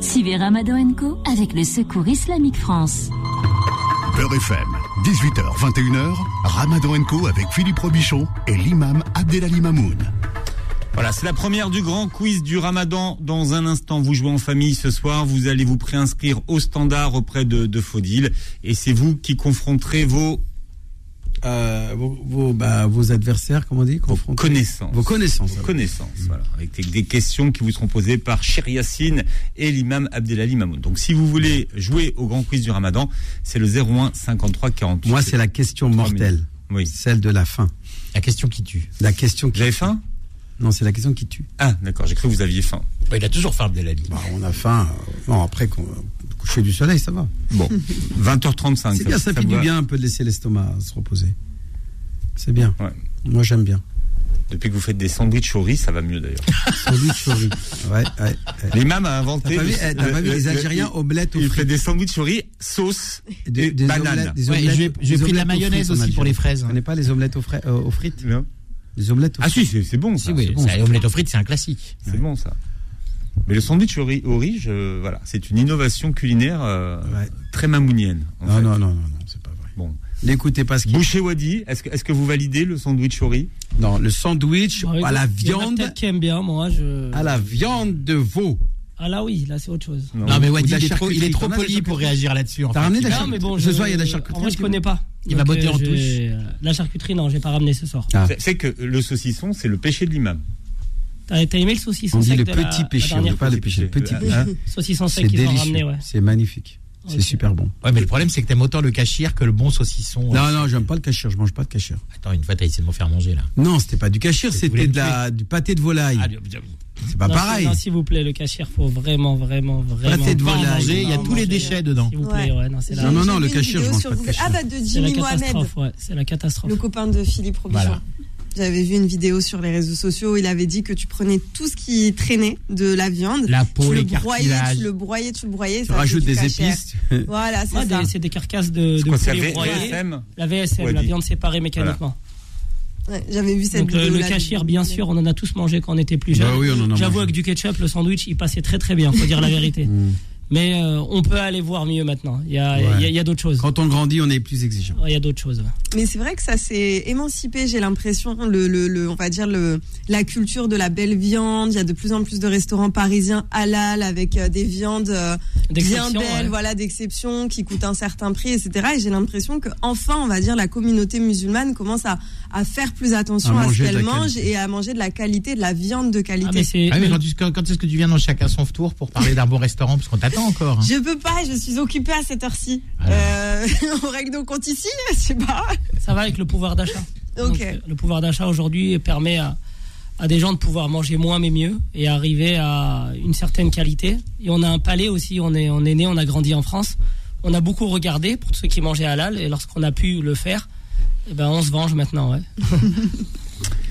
Suivez Ramadan Co avec le Secours Islamique France. Beurre FM, 18h, 21h, Ramadan Co avec Philippe Robichon et l'imam Abdelali Mamoun. Voilà, c'est la première du grand quiz du Ramadan. Dans un instant, vous jouez en famille ce soir. Vous allez vous préinscrire au standard auprès de, de Faudil. Et c'est vous qui confronterez vos Euh, vos, vos, bah, vos adversaires, comment on dit confrontés. connaissances. Vos connaissances. Vos connaissances, voilà. Avec des, des questions qui vous seront posées par Cher Yassine et l'imam Abdelali Mamoun. Donc, si vous voulez jouer au grand quiz du Ramadan, c'est le 01 53 48. Moi, c'est la question mortelle. Oui. Celle de la fin. La question qui tue. La question qui. Vous avez faim? Non, c'est la question qui tue. Ah, d'accord, j'ai cru que vous aviez faim. Bah, il a toujours faim, Abdelali. Bah, on a faim. euh, non, après, qu'on- coucher du soleil, ça va. Bon, 20h35. C'est bien, ça, fait vous du va bien un peu de laisser l'estomac se reposer. C'est bien. Ouais. Moi, j'aime bien. Depuis que vous faites des sandwichs au riz, ça va mieux d'ailleurs. Sandwich au riz. Ouais, ouais, ouais. L'imam a inventé. T'as pas vu, le- eh, t'as pas vu le- les le- Algériens omelettes aux Il fait des sandwichs au riz, sauce Des- et des banane. des pris de la mayonnaise aussi pour les fraises. Tu connais pas les omelettes aux, frais- euh, aux frites Non. Les omelettes aux Ah frites. si, c'est c'est bon ça. Si, oui, c'est bon, ça, omelette aux frites, c'est un classique. c'est bon ça. Mais le sandwich au riz, au riz je- voilà, c'est une innovation culinaire euh, Ouais. très mamounienne. en Non, fait. non, non, non, non, c'est pas vrai. Bon. N'écoutez pas ce qu'il Boucher Wadi, est-ce que, est-ce que vous validez le sandwich au riz? Non, le sandwich à la il y en a viande, qui aiment bien, moi. Je... à la viande de veau. Ah là, oui, là, c'est autre chose. Non, mais Wadi, il est trop, il est charcuterie. poli pour réagir là-dessus. T'as ramené de la mais bon, Ce je- soir, il y a de la charcuterie, En vrai, je connais pas. Il va Donc, botter en touche. La charcuterie, non, j'ai pas ramené ce soir. Ah. C'est- C'est que le saucisson, c'est le péché de l'imam. T'as aimé le saucisson On dit sec le de petit la péché, on dernière dit pas le péché, le petit Hein péché. Saucisson C'est sec qu'ils ont ramené, délicieux, ouais. c'est magnifique, c'est super bon. Ouais, mais le problème, c'est que t'aimes autant le cachir que le bon saucisson. Non, non, j'aime pas le cachir, je mange pas de cachir. Attends, une fois, t'as essayé de me faire manger, là. Non, c'était pas du cachir, c'était de la, du pâté de volaille. Ah, C'est pas Non, pareil. Non, s'il vous plaît, le cachir, faut vraiment, vraiment, vraiment. Pâté de volaille. manger, il y a tous les déchets dedans. S'il vous plaît, ouais, non, c'est Non, non, non, J'ai le cachir, je mange pas de cachir. Ah bah de c'est la Jimmy Mohamed, c'est la catastrophe. le copain de Philippe Robichon. J'avais vu une vidéo sur les réseaux sociaux. Il avait dit que tu prenais tout ce qui traînait de la viande, La peau, tu les le broyais, tu le broyais, tu le broyais. Tu ça rajoutes des cachère. épices. Voilà, c'est Ouais, ça. des- c'est des carcasses de, de poulet la broyé. VSM La VSM, Ouais, la dit. viande séparée mécaniquement. Ouais, J'avais vu cette Donc vidéo. le cachir, bien sûr, on en a tous mangé quand on était plus Bah jeune. oui, on en a J'avoue mangé. avec du ketchup, le sandwich, il passait très très bien, faut dire la vérité. Mais euh, on peut aller voir mieux maintenant. Il y a, d'autres choses. Quand on grandit, on est plus exigeant. Il y a d'autres choses. ouais. Mais c'est vrai que ça s'est émancipé, j'ai l'impression, le, le, le- on va dire le, la culture de la belle viande. Il y a de plus en plus de restaurants parisiens halal avec euh, des viandes euh, bien belles, ouais. voilà, d'exception, qui coûtent un certain prix, etc. Et j'ai l'impression que enfin, on va dire, la communauté musulmane commence à, à faire plus attention À à, ce qu'elle mange et à manger de la qualité, de la viande de Ah, qualité. mais Ah, mais quand, tu- quand- quand est-ce que tu viens dans chacun son tour pour parler d'un bon restaurant? Parce qu'on t'attend encore. hein. je peux pas, je suis occupée à cette heure-ci. Euh, on règle nos comptes ici, je sais pas. Ça va avec le pouvoir d'achat. Ok. Donc, euh, le pouvoir d'achat aujourd'hui permet à, à des gens de pouvoir manger moins mais mieux et arriver à une certaine qualité. Et on a un palais aussi, on est, on est né, on a grandi en France. On a beaucoup regardé pour ceux qui mangeaient halal et lorsqu'on a pu le faire, eh ben on se venge maintenant. Ouais.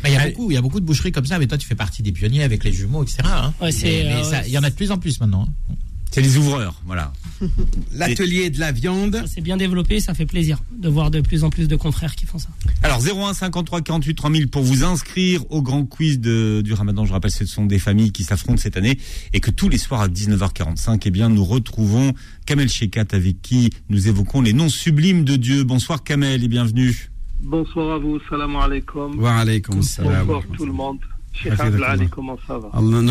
Bah, Il y, a beaucoup, il y a beaucoup de boucheries comme ça, mais toi, tu fais partie des pionniers avec les jumeaux, etc. hein. Ouais, euh, ça- Il y en a de plus en plus maintenant. hein. C'est les ouvreurs, voilà. L'atelier de la viande. Ça s'est bien développé, ça fait plaisir de voir de plus en plus de confrères qui font ça. Alors 01 53 48 3000 pour vous inscrire au grand quiz de- du Ramadan. Je rappelle, ce sont des familles qui s'affrontent cette année et que tous les soirs à 19h45, eh bien, nous retrouvons Kamel Shekat avec qui nous évoquons les noms sublimes de Dieu. Bonsoir Kamel et bienvenue. Bonsoir à vous, salam alaikum. Wa alaykoum salam. Bonsoir tout le monde. Cheikh. Abdelali, comment ça va? Allah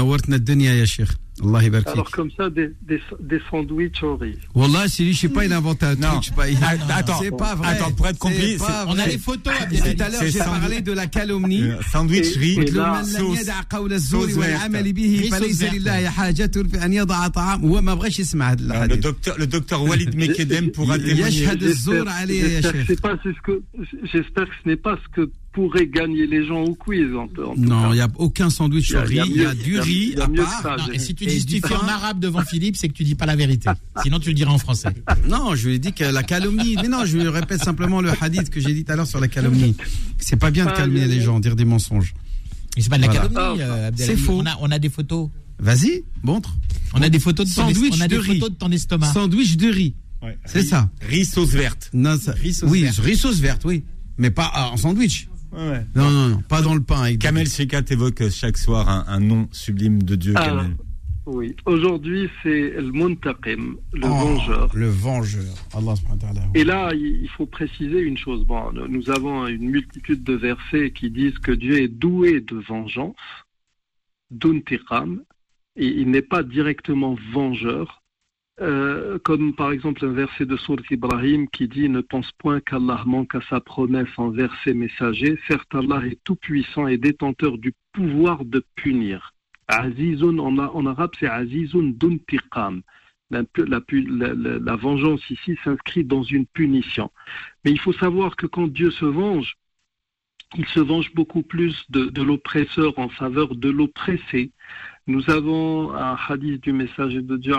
alors comme ça, des, des, sandwichs au riz. Wallah, Siri, je sais pas, inventé un truc. Attends, pour être on a les photos. Tout à l'heure, j'ai parlé de la calomnie. Euh, sandwich. Le docteur, Walid Mekedem pourra. J'espère que ce n'est pas ce que pourrait gagner les gens au quiz. En, en Non, il n'y a aucun sandwich au riz. il y a du riz à part. Non, et si tu du justifies pain. en arabe devant Philippe, c'est que tu dis pas la vérité. Sinon, tu le diras en français. Non, je lui ai dit que la calomnie. Mais non, je lui répète simplement le hadith que j'ai dit tout à l'heure sur la calomnie. C'est pas bien de Ah, calmer les gens, dire des mensonges. Mais c'est pas de la Voilà. calomnie, euh, Abdelali. C'est faux. On a, on a des photos. Vas-y, montre. On a des photos de ton, Sandwich est- on a de des riz. photos de ton estomac. Sandwich de riz. C'est ça. Riz sauce verte. Non, ça- Riz sauce oui, verte. riz sauce verte, oui. Mais pas ah, en sandwich. Ouais. Non, non, non, pas dans le pain. Avec Kamel Shekat évoque chaque soir un, un nom sublime de Dieu, Ah, Kamel. Oui. Aujourd'hui, c'est le Muntaqim, le Oh, vengeur. Le vengeur. Allah. Et là, il il faut préciser une chose. Bon, nous avons une multitude de versets qui disent que Dieu est doué de vengeance, d'untiqam, et il n'est pas directement vengeur. Euh, comme par exemple un verset de Sourate Ibrahim qui dit Ne pense point qu'Allah manque à sa promesse envers ses messagers. Certes, Allah est tout-puissant et détenteur du pouvoir de punir. Azizun, en, arabe, c'est Azizun duntiqam. La- la vengeance ici s'inscrit dans une punition. Mais il faut savoir que quand Dieu se venge, il se venge beaucoup plus de, de l'oppresseur en faveur de l'oppressé. Nous avons un hadith du messager de Dieu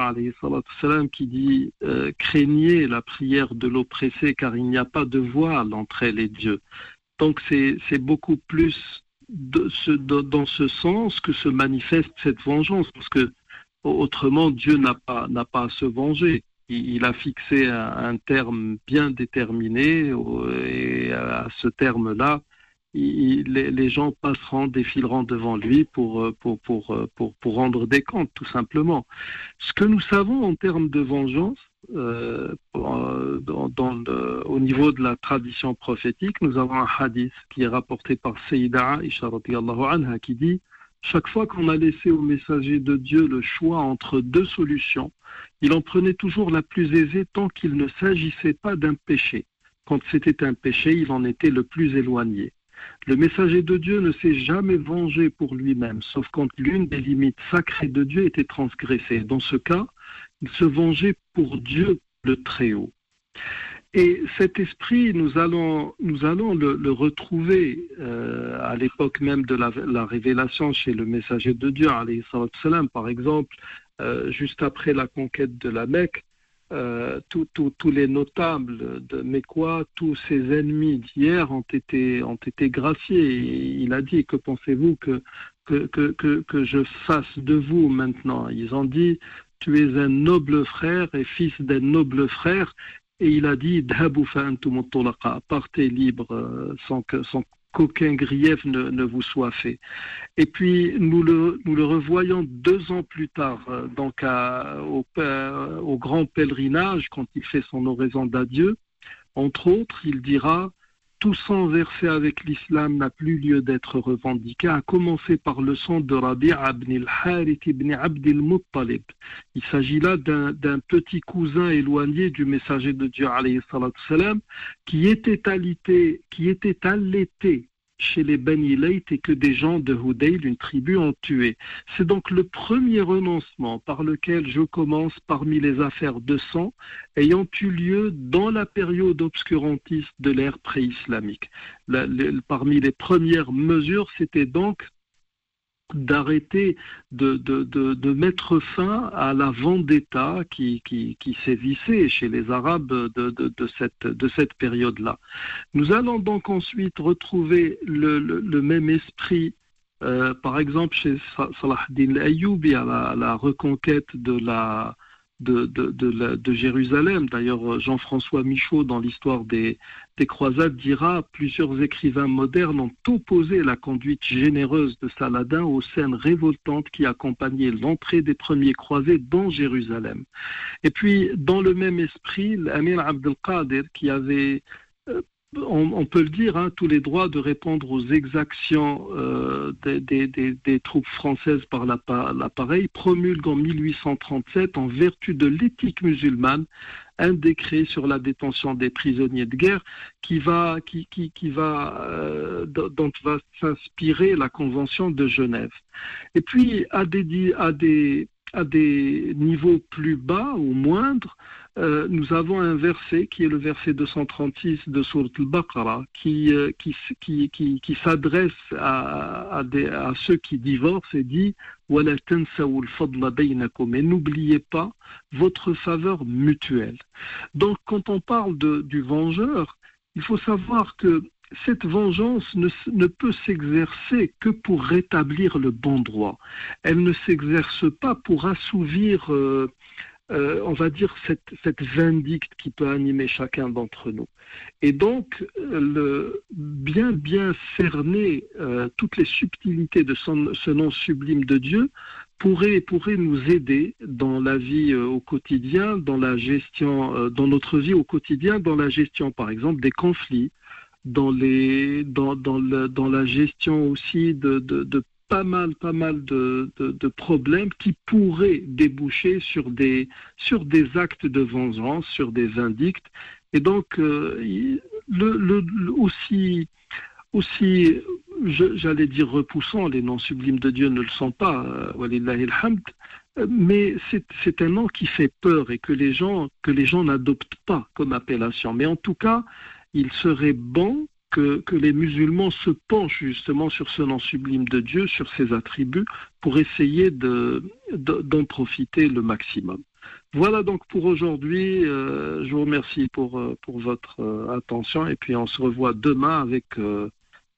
qui dit euh, Craignez la prière de l'oppressé car il n'y a pas de voile entre elle et Dieu. Donc c'est beaucoup plus de ce- de- dans ce sens que se manifeste cette vengeance, parce que autrement Dieu n'a pas, pas à se venger. Il, a fixé un, terme bien déterminé et à ce terme-là, les, gens passeront, défileront devant lui pour, euh, euh, pour, rendre des comptes, tout simplement. Ce que nous savons en termes de vengeance, euh, au niveau de la tradition prophétique, nous avons un hadith qui est rapporté par Sayyida anha qui dit chaque fois qu'on a laissé au messager de Dieu le choix entre deux solutions, il en prenait toujours la plus aisée tant qu'il ne s'agissait pas d'un péché. Quand c'était un péché, il en était le plus éloigné. Le messager de Dieu ne s'est jamais vengé pour lui-même, sauf quand l'une des limites sacrées de Dieu était transgressée. Dans ce cas, il se vengeait pour Dieu le Très-Haut. Et cet esprit, nous allons, le, retrouver euh, à l'époque même de la, la révélation chez le messager de Dieu, par exemple, euh, juste après la conquête de la Mecque, euh, tous- les notables de Mécois, tous ses ennemis d'hier ont été, graciés. Il a dit, que pensez-vous que, je fasse de vous maintenant? Ils ont dit, tu es un noble frère et fils d'un noble frère. Et il a dit, partez libre euh, sans que sans qu'aucun grief ne, vous soit fait. Et puis nous le, nous le revoyons deux ans plus tard, euh, donc euh, au grand pèlerinage, quand il fait son oraison d'adieu. Entre autres, il dira tout sang versé avec l'islam n'a plus lieu d'être revendiqué, à commencer par le sang de Rabi'a ibn al-Harith ibn Abd al-Muttalib. Il s'agit là d'un petit cousin éloigné du messager de Dieu, qui était qui était allaité chez les Bani Layth et que des gens de Hudayl, une tribu, ont tué. C'est donc le premier renoncement par lequel je commence parmi les affaires de sang ayant eu lieu dans la période obscurantiste de l'ère pré-islamique. Parmi les premières mesures, c'était donc d'arrêter de, de, de, mettre fin à la vendetta qui, qui, qui sévissait chez les Arabes de, cette, de cette période-là. Nous allons donc ensuite retrouver le, le, même esprit, euh, par exemple chez Sa- Salah ad-Din à la reconquête de la, de, Jérusalem. D'ailleurs, Jean-François Michaud, dans l'histoire des, des croisades, dira plusieurs écrivains modernes ont opposé la conduite généreuse de Saladin aux scènes révoltantes qui accompagnaient l'entrée des premiers croisés dans Jérusalem. Et puis, dans le même esprit, l'Amir Abdelkader, qui avait euh, on, peut le dire, hein, tous les droits de répondre aux exactions euh, des, troupes françaises par l'appa- l'appareil, promulgue en 1837, en vertu de l'éthique musulmane, un décret sur la détention des prisonniers de guerre qui va, euh, dont va s'inspirer la Convention de Genève. Et puis, à des, à des, à des niveaux plus bas ou moindres, euh, nous avons un verset qui est le verset 236 de Sourate al-Baqarah qui, euh, qui, qui, qui, s'adresse à, à, ceux qui divorcent et dit et n'oubliez pas votre faveur mutuelle. Donc quand on parle de, du vengeur, il faut savoir que cette vengeance ne, ne peut s'exercer que pour rétablir le bon droit. Elle ne s'exerce pas pour assouvir euh, euh, on va dire, cette, cette vindicte qui peut animer chacun d'entre nous. Et donc, euh, le, bien, bien cerner euh, toutes les subtilités de ce nom sublime de Dieu pourrait, pourrait nous aider dans la vie au quotidien, dans la gestion, dans notre vie au quotidien, dans la gestion, par exemple, des conflits, dans, les, dans, dans, la gestion aussi de, de pas mal, pas mal de, de, problèmes qui pourraient déboucher sur des, sur des actes de vengeance, sur des vindictes. Et donc, euh, le, aussi, aussi j'allais dire repoussant, les noms sublimes de Dieu ne le sont pas, euh, mais c'est c'est un nom qui fait peur et que les gens, que les gens n'adoptent pas comme appellation. Mais en tout cas, il serait bon que, les musulmans se penchent justement sur ce nom sublime de Dieu, sur ses attributs, pour essayer de- de- d'en profiter le maximum. Voilà donc pour aujourd'hui. Euh, je vous remercie pour, euh, pour votre euh, attention et puis on se revoit demain avec,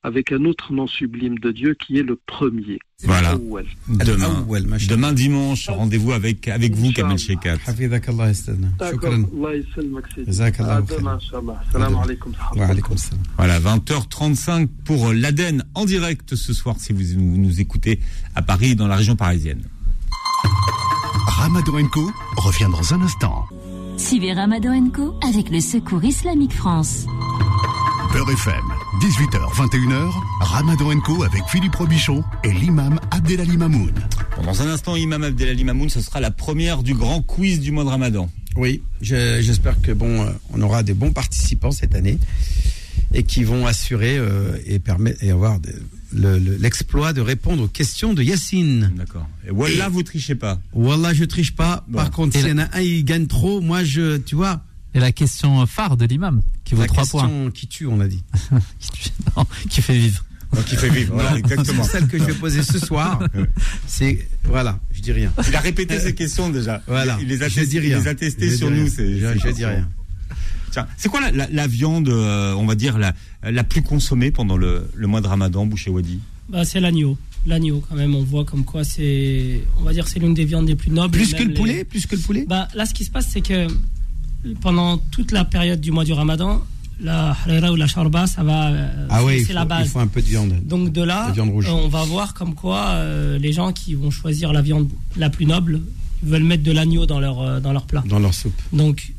avec un autre nom sublime de Dieu qui est le premier. Voilà. Al-Awwal. Demain, demain dimanche, rendez-vous avec, avec vous, Kamel Shekat. حفظك الله يستاذنا D'accord. شكرا Allah يسلمك سيدي. جزاك الله À خير. demain, Inch'Allah. Salam alaikum. وعليكم السلام Voilà, 20h35 pour l'Aden en direct ce soir si vous nous, nous écoutez à Paris, dans la région parisienne. Ramadan Co revient dans un instant. Suivez Ramadan Co avec le Secours Islamique France. Beurre FM, 18h, 21h, Ramadan Co avec Philippe Robichon et l'imam Abdelali Mamoun. Bon, dans un instant, Imam Abdelali Mamoun, ce sera la première du grand quiz du mois de Ramadan. Oui, je- j'espère que bon, euh, on aura des bons participants cette année et qui vont assurer euh, et permettre et avoir de- le- le- l'exploit de répondre aux questions de Yacine. D'accord. Et Wallah, vous trichez pas. Wallah, je triche pas. Par contre, Et s'il y en a un, il gagne trop. Moi, je, tu vois. Et la question phare de l'imam, qui vaut La 3 question points. qui tue, on a dit. qui, tue- non, qui fait vivre. qui fait vivre, voilà, exactement. C'est celle que je vais poser ce soir. C'est voilà, je dis rien. Il a répété ces questions déjà. Voilà. Il les a, Je testé- il rien. les a testées sur dis nous. rien. ces- Je- dis rien. C'est quoi la, la- la viande, euh, on va dire, la, la plus consommée pendant le, le mois de Ramadan, Boucher Wadi? Bah, c'est l'agneau. L'agneau, quand même, on voit comme quoi c'est. On va dire c'est l'une des viandes les plus nobles. Plus que le poulet, les- plus que le poulet? Bah, là, ce qui se passe, c'est que pendant toute la période du mois du ramadan, la harira ou la sharba, ça va. euh, Ah c'est- oui, il c'est faut, la il base. faut un peu de viande. Donc de là, rouge. euh, on va voir comme quoi euh, les gens qui vont choisir la viande la plus noble veulent mettre de l'agneau dans leur, euh, dans leur plat. Dans leur soupe. Donc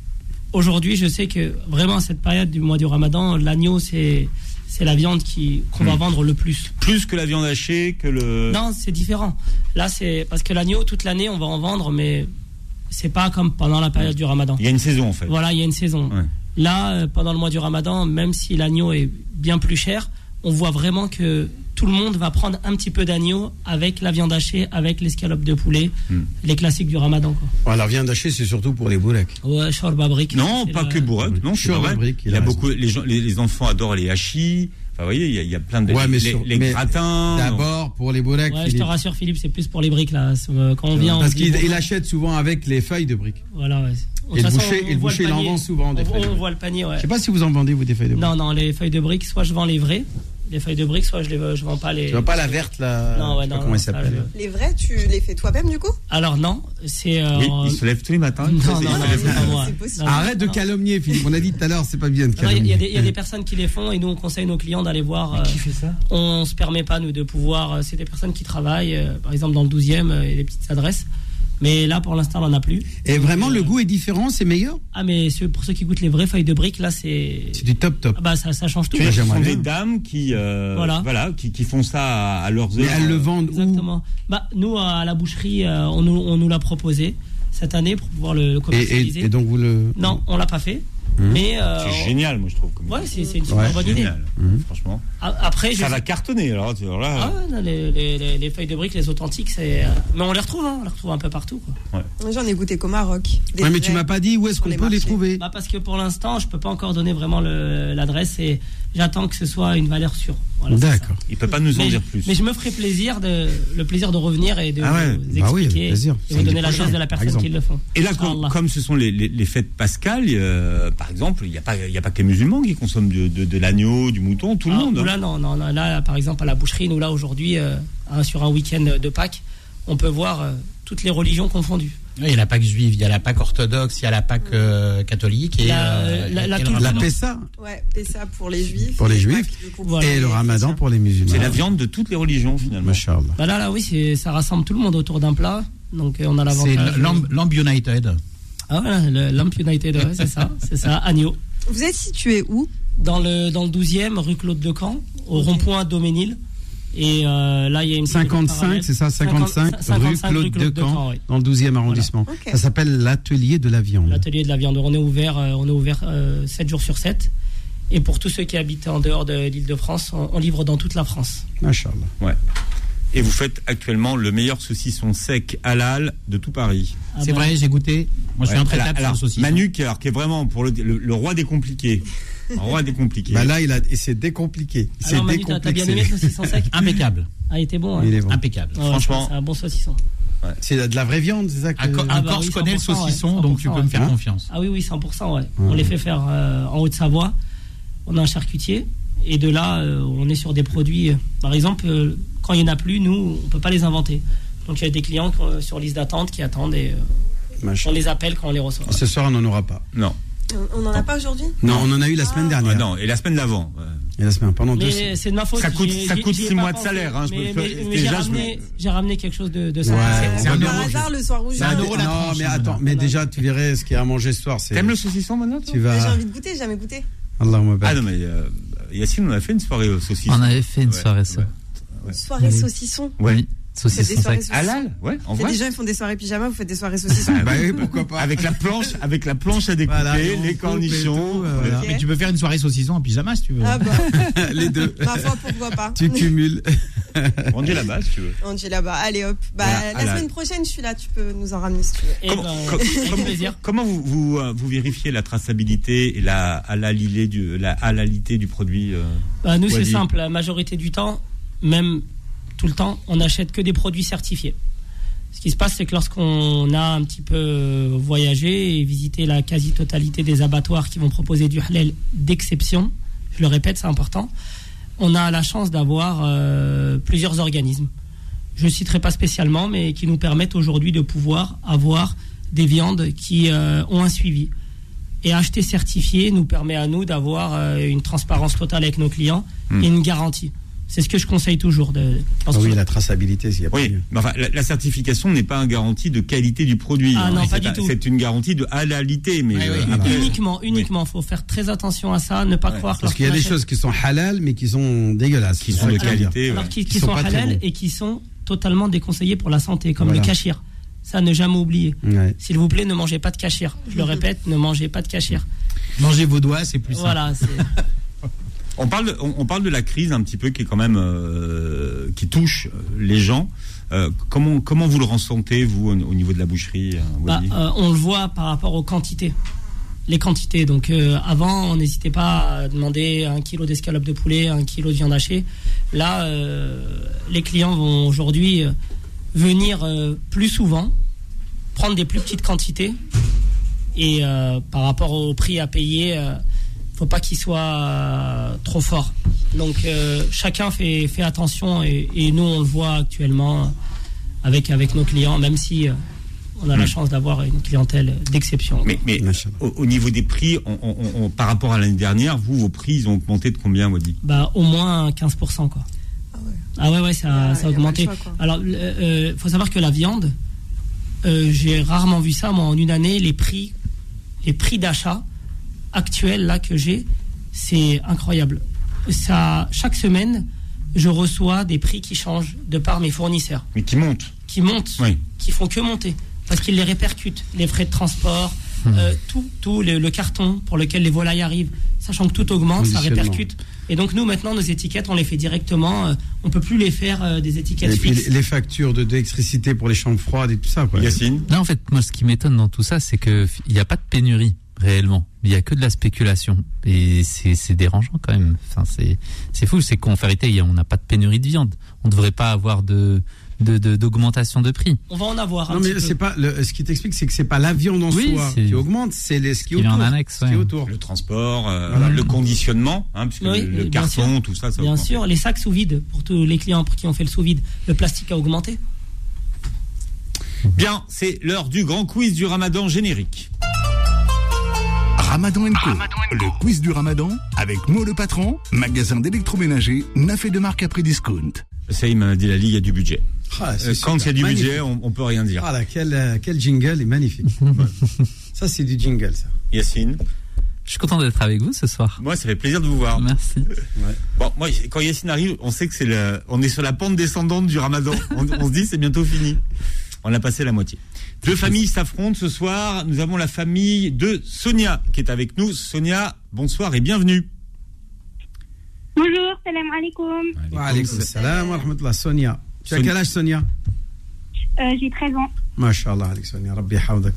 aujourd'hui, je sais que vraiment à cette période du mois du ramadan, l'agneau, c'est c'est la viande qui qu'on va Hmm. vendre le plus. Plus que la viande hachée, que le. Non, c'est différent. Là, c'est parce que l'agneau, toute l'année, on va en vendre, mais c'est pas comme pendant la période du ramadan. Il y a une saison en fait. Voilà, il y a une saison. Ouais. Là, euh, pendant le mois du ramadan, même si l'agneau est bien plus cher, on voit vraiment que tout le monde va prendre un petit peu d'agneau avec la viande hachée, avec l'escalope de poulet, Hmm. les classiques du ramadan. Quoi. La viande hachée, c'est surtout pour les bourrecs. Ouais, shorba. Non, pas que Bourek. Non, brique, Il il y a a raison. beaucoup, les, gens, les, les enfants adorent les hachis. Enfin, vous voyez, il y a, il y a plein de. Ouais, mais les, sur- les mais gratins. D'abord, pour les bourrecs. Ouais, je te rassure, Philippe, c'est plus pour les briques là. Euh, Quand on vient, Parce qu'il bon, achète souvent avec les feuilles de briques. Voilà, ouais. Et le façon, boucher, on et le boucher, il en vend souvent des On, feuilles de on voit le panier, ouais. Je sais pas si vous en vendez, vous, des feuilles de briques. Non, non, les feuilles de briques, soit je vends les vraies, les feuilles de briques, soit je les je vends pas les. Tu vois pas la verte, là Non, ouais, je sais pas non, comment non, elle je- Les vrais, tu les fais toi-même du coup? Alors non, c'est. euh, Oui, il se lève tous les matins. Non, non, non. Non, Arrête de non. calomnier, Philippe. On a dit tout à l'heure, c'est pas bien de Non, Il y, y a calomnier. des- il y a des personnes qui les font et nous on conseille nos clients d'aller voir. euh, Qui fait ça? on se permet pas nous de pouvoir. euh, C'est des personnes qui travaillent, euh, par exemple dans le 12e, euh, et des petites adresses Mais là, pour l'instant, on n'en a plus. Et vraiment, le goût est différent, c'est meilleur? Ah, mais ceux- pour ceux qui goûtent les vraies feuilles de briques, là, c'est. C'est du top top. Ah bah, ça, ça change tout. Ce sont des dames qui, euh, Voilà. voilà. qui, qui font ça à, leurs heures. euh, vendent Exactement. Bah, nous, à la boucherie, euh, on, nous, on nous l'a proposé cette année pour pouvoir le, le Et, commercialiser. et- et donc vous le. Non, on l'a pas fait. Mais euh, C'est génial, moi je trouve. comme Ouais, c'est c'est une super Ouais, bonne idée. génial. Mhm. Franchement. Après, je ça sais- va cartonner. Alors, tu- alors là, Ah ouais, non, les, les- les- les feuilles de briques, les authentiques, c'est. euh, Mais on les retrouve, hein, on les retrouve un peu partout. Quoi. Moi, J'en ai goûté qu'au Maroc. Des Ouais, mais tu m'as pas dit où est-ce qu'on les peut les trouver. Bah, parce que pour l'instant, je peux pas encore donner vraiment le- l'adresse et j'attends que ce soit une valeur sûre. Voilà, D'accord. il peut pas nous en mais, dire plus. mais je me ferai plaisir de, le plaisir de revenir et de Ah ouais, vous bah oui, avec expliquer plaisir. et vous donner l'adresse prochain, de la personne qui le font. Et là, com- comme ce sont les, les- les fêtes pascales, euh, par exemple, il n'y a, pas- il y a pas que les musulmans qui consomment de, de- de l'agneau, du mouton, tout le Ah, monde. hein. Là, non, non, non, là, par exemple, à la boucherie, nous, là, aujourd'hui, euh, hein, sur un week-end de Pâques, on peut voir euh, toutes les religions confondues. Oui, Il y a la Pâque juive, il y a la Pâque orthodoxe, il y a la Pâque euh, catholique et La- euh, la- la et. La Pessa Ouais, Pessa pour les juifs. pour les et juifs Pâques, du coup, pour Voilà. et le ramadan pour les musulmans. C'est la viande de toutes les religions, finalement. Bah là, là, oui, c'est- ça rassemble tout le monde autour d'un plat. Donc, euh, on a C'est l'avantage. Lamb Lamb United. Ah, voilà, le Lamp United, ouais, c'est ça, c'est ça, Agneau. Vous êtes situé où? Dans le, dans le 12e, rue Claude de Camp, au rond-point Doménil. Et euh, là, il y a une. 55, c'est ça, 55, 50 rue Claude Decamp, oui. dans le 12e arrondissement. Ça s'appelle l'atelier de la viande. L'atelier de la viande. On est ouvert, euh, on est ouvert euh, 7 jours sur 7. Et pour tous ceux qui habitent en dehors de l'île de France, on, on livre dans toute la France. Masha'Allah. Ouais. Et vous faites actuellement le meilleur saucisson sec halal de tout Paris. Ah C'est bah. vrai, j'ai goûté. Moi, je suis Ouais. intraitable Alors, sur le saucisson. Manu, qui, alors, qui est vraiment pour le, le- le roi des compliqués. Roi des compliqués. Bah là, il a, et c'est décompliqué. C'est Alors, Manu, t'as bien aimé le saucisson sec Impeccable. Ah, il était bon. hein. Il est bon. Impeccable. Ouais, Franchement. C'est un bon saucisson. C'est de la vraie viande, c'est ça que... Un Ah bah Corse oui, connaît le 100%, ouais, saucisson, donc tu peux me faire Hein confiance. Ah oui, oui, 100%. Ouais. On les fait faire euh, en Haute-Savoie. On a un charcutier. Et de là, euh, on est sur des produits. euh, par exemple, euh, quand il n'y en a plus, nous, on ne peut pas les inventer. Donc il y a des clients euh, sur liste d'attente qui attendent et euh, on les appelle quand on les reçoit. Ce soir, on n'en aura pas. Non. On n'en a pas aujourd'hui? Non, on en a eu la semaine dernière. Ah, non, et la semaine d'avant. Et la semaine, pendant deux c'est de ma faute. Ça coûte- ça coûte six mois de salaire, hein, Mais, mais- mais j'ai ramené, quelque chose de, de Ouais, ça. C'est par rouge. hasard le soir C'est un euro la Non, mais attends, mais déjà, tu verrais ce qu'il y a à manger ce soir. T'aimes le saucisson maintenant J'ai envie de goûter, j'ai jamais goûté. Allahumma Ah non, mais euh, Yacine, on a fait une soirée au saucisson. On avait fait une soirée, ça. Soirée saucisson. Oui, saucisson soirées sec. Halal Ouais, en vrai. des gens qui font des soirées pyjama, vous faites des soirées saucisson. Bah, Bah oui, pourquoi pas. Avec la planche, avec la planche à découper, Voilà, les cornichons. tout, euh, voilà. Mais tu peux faire une soirée saucisson en pyjama si tu veux. Ah bah, Les deux. ma foi, pourquoi pas. Tu cumules. On dit là-bas, si tu veux. On dit là-bas, allez hop. Bah, Voilà, la halal. semaine prochaine, je suis là, tu peux nous en ramener si tu veux. Et Comment, ben, com- avec comment- plaisir. comment vous, vous, euh, vous vérifiez la traçabilité et la halalité du, la halalité du produit euh, Bah, nous, c'est simple. La majorité du temps, même tout le temps, on n'achète que des produits certifiés. Ce qui se passe, c'est que lorsqu'on a un petit peu voyagé et visité la quasi-totalité des abattoirs qui vont proposer du halal d'exception, je le répète, c'est important, on a la chance d'avoir euh, plusieurs organismes. Je ne citerai pas spécialement, mais qui nous permettent aujourd'hui de pouvoir avoir des viandes qui euh, ont un suivi. Et acheter certifié nous permet à nous d'avoir euh, une transparence totale avec nos clients Hmm. et une garantie. C'est ce que je conseille toujours. De, Ah oui, la traçabilité, s'il y a pas Oui, mais enfin, la, la certification n'est pas une garantie de qualité du produit. Ah hein. non, C'est pas du un- tout. C'est une garantie de halalité, mais Oui, oui. euh, après- uniquement, uniquement. Il faut faire très attention à ça, ne pas Ouais, croire. Parce qu'il y a des choses qui sont halal, mais qui sont dégueulasses. Qui sont de qualité. alors ouais. qui, qui Qui sont, sont halal et qui sont totalement déconseillés pour la santé, comme Voilà. le cachir. Ça, ne jamais oublier. Ouais. S'il vous plaît, ne mangez pas de cachir. Je le répète, ne mangez pas de cachir. Mangez vos doigts, c'est plus simple. Voilà, c'est- On parle, de, on, parle de la crise un petit peu qui est quand même euh, qui touche les gens. Euh, comment comment vous le ressentez vous au, au niveau de la boucherie euh, Bah, euh, on le voit par rapport aux quantités. Les quantités. Donc euh, avant, on n'hésitait pas à demander un kilo d'escalope de poulet, un kilo de viande hachée. Là, euh, les clients vont aujourd'hui euh, venir euh, plus souvent, prendre des plus petites quantités. Et euh, par rapport au prix à payer, euh, faut pas qu'il soit euh, trop fort. Donc euh, chacun fait, fait attention et, et nous on le voit actuellement avec, avec nos clients, même si euh, on a la Hmm. chance d'avoir une clientèle d'exception. Mais, mais au, au niveau des prix, on- on- on- par rapport à l'année dernière, vous, vos prix, ils ont augmenté de combien, Wadi? Bah, au moins 15%. Quoi. Ah ouais, ouais, ça, ça a augmenté. choix. Alors, il faut savoir que la viande, euh, j'ai rarement vu ça, moi, en une année, les prix, les prix d'achat actuels là que j'ai, c'est incroyable. Ça, chaque semaine, je reçois des prix qui changent de par mes fournisseurs, Mais qui monte. qui montent, Oui. qui font que monter, parce qu'ils les répercutent, les frais de transport, euh, tout, tout le, le carton pour lequel les volailles arrivent, sachant que tout augmente, ça répercute. Et donc nous maintenant, nos étiquettes, on les fait directement. euh, on peut plus les faire euh, des étiquettes Et fixes. les les factures de d'électricité pour les chambres froides et tout ça. Quoi. Yacine Non, en fait, moi, ce qui m'étonne dans tout ça, c'est que il n'y a pas de pénurie réellement. Il y a que de la spéculation et c'est dérangeant quand même. Enfin, c'est c'est fou. C'est qu'en vérité, il y a- on n'a pas de pénurie de viande. On ne devrait pas avoir de de- de- d'augmentation de, prix. On va en avoir un Non, mais c'est pas le, ce qui t'explique, c'est que c'est pas la viande en Oui, soi qui augmente, c'est les- ce qui en autour. annexe, ce qui est autour. Le transport, euh, Voilà. le conditionnement, hein, puisque Oui, le, le carton, sûr. tout ça, ça Bien augmente. sûr, les sacs sous vide pour tous les clients pour qui ont fait le sous vide, le plastique a augmenté. Bien, c'est l'heure du grand quiz du ramadan générique. Ramadan Co. Le quiz du Ramadan avec Mo le patron, magasin d'électroménager, neuf et de marque à prix discount. Ça, il m'a dit la ligue, il y a du budget. Ah, Euh, quand il y a du Magnifique. budget, on, on peut rien dire. Ah là, quel, euh, quel jingle est magnifique. ça, c'est du jingle, ça. Yacine Je suis content d'être avec vous ce soir. Moi, ça fait plaisir de vous voir. Merci. Bon, moi, quand Yacine arrive, on sait que c'est le, on est sur la pente descendante du ramadan. On, on se dit, c'est bientôt fini. On a passé la moitié. Deux familles s'affrontent ce soir. Nous avons la famille de Sonia qui est avec nous. Sonia, bonsoir et bienvenue. Bonjour, salam alaikum. Wa alaykoum salam wa rahmatullah. Sonia. Tu as quel âge, Sonia Euh, J'ai 13 ans. Masha'Allah, avec Sonia. Rabbi hawdak.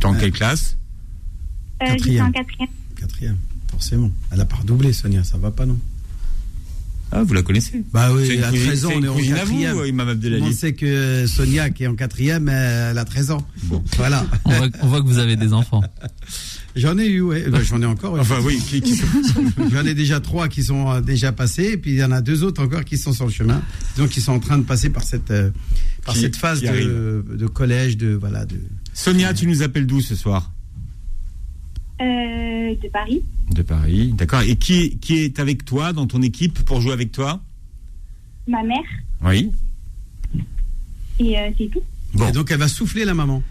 T'es en quelle classe? Euh, J'étais en quatrième. Quatrième, forcément. Elle a pas redoublé, Sonia. Ça va pas, non? Ah, vous la connaissez Bah oui, à cousine- 13 ans, on est en vous, quatrième. euh, Imam Abdelali On sait que Sonia, qui est en quatrième, elle a 13 ans. Voilà. On voit, on voit que vous avez des enfants. J'en ai eu, ouais. Ben, J'en ai encore. ouais. Enfin, oui, qui- qui sont- J'en ai déjà trois qui sont euh, déjà passés, et puis il y en a deux autres encore qui sont sur le chemin, donc qui sont en train de passer par cette, euh, par Qui- cette phase de collège, de voilà, de. Sonia, tu nous appelles d'où ce soir? Euh, de Paris. De Paris, d'accord. Et qui, est- qui est avec toi dans ton équipe pour jouer avec toi? Ma mère. Oui. Et euh, c'est tout. Et donc elle va souffler la maman?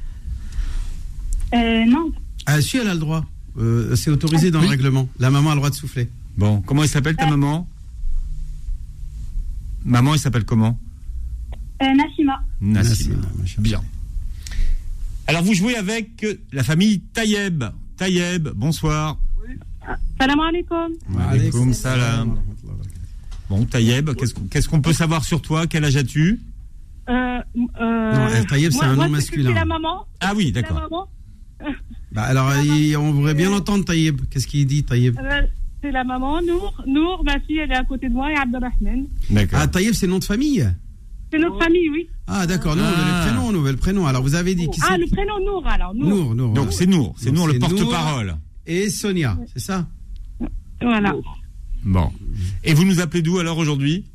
Euh, non. Ah si, elle a le droit. Euh, c'est autorisé dans le règlement. La maman a le droit de souffler. Bon, comment elle s'appelle ta maman? Maman, elle s'appelle comment? Euh, Nassima. Nassima. Bien. Alors vous jouez avec la famille Tayeb. Tayeb, bonsoir. Salam alaikum. Alaykoum salam. Bon, Tayeb, qu'est-ce qu'on peut savoir sur toi? Quel âge as-tu? Euh, euh, Non, El Taïeb, c'est un nom masculin. C'est la maman. Ah oui, d'accord. Bah, alors il- on voudrait bien l'entendre, Taïeb. Qu'est-ce qu'il dit, Taïeb Euh, C'est la maman, Nour. Nour, ma fille, elle est à côté de moi, et Abdelrahman. D'accord. Ah, Taïeb, c'est nom de famille? C'est notre famille, oui. Ah, d'accord. Non, a Ah. le prénom, on avait le prénom. Alors vous avez dit qui Ah, le prénom Nour, alors. Nour. Nour, Nour. Donc c'est Nour, c'est Nour le porte-parole. Et Sonia, c'est ça Voilà. Bon. Et vous nous appelez d'où alors aujourd'hui?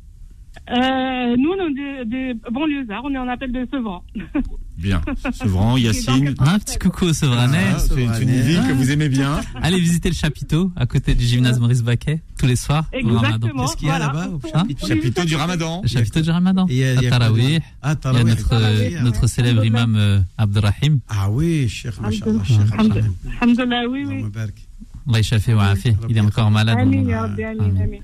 Euh, nous, on est de, de banlieusards, on est en appel de Sevran. Bien. Sevran, Yacine. Un petit coucou au Sevranais. Ah, c'est une ville que vous aimez bien. Allez visiter le chapiteau à côté du gymnase Maurice Baquet tous les soirs. Exactement. Qu'est-ce qu'il y a voilà. là-bas au Hein chapiteau du Ramadan. Le chapiteau du Ramadan. Et il y a- Ah, Il y a Tarawih. notre, Tarawih, notre célèbre imam euh, Abdelrahim. Ah oui, Cheikh Alhamdulillah, oui, oui. Allah wa. Il est encore malade. Amin, ya Rabbi, amin, amin.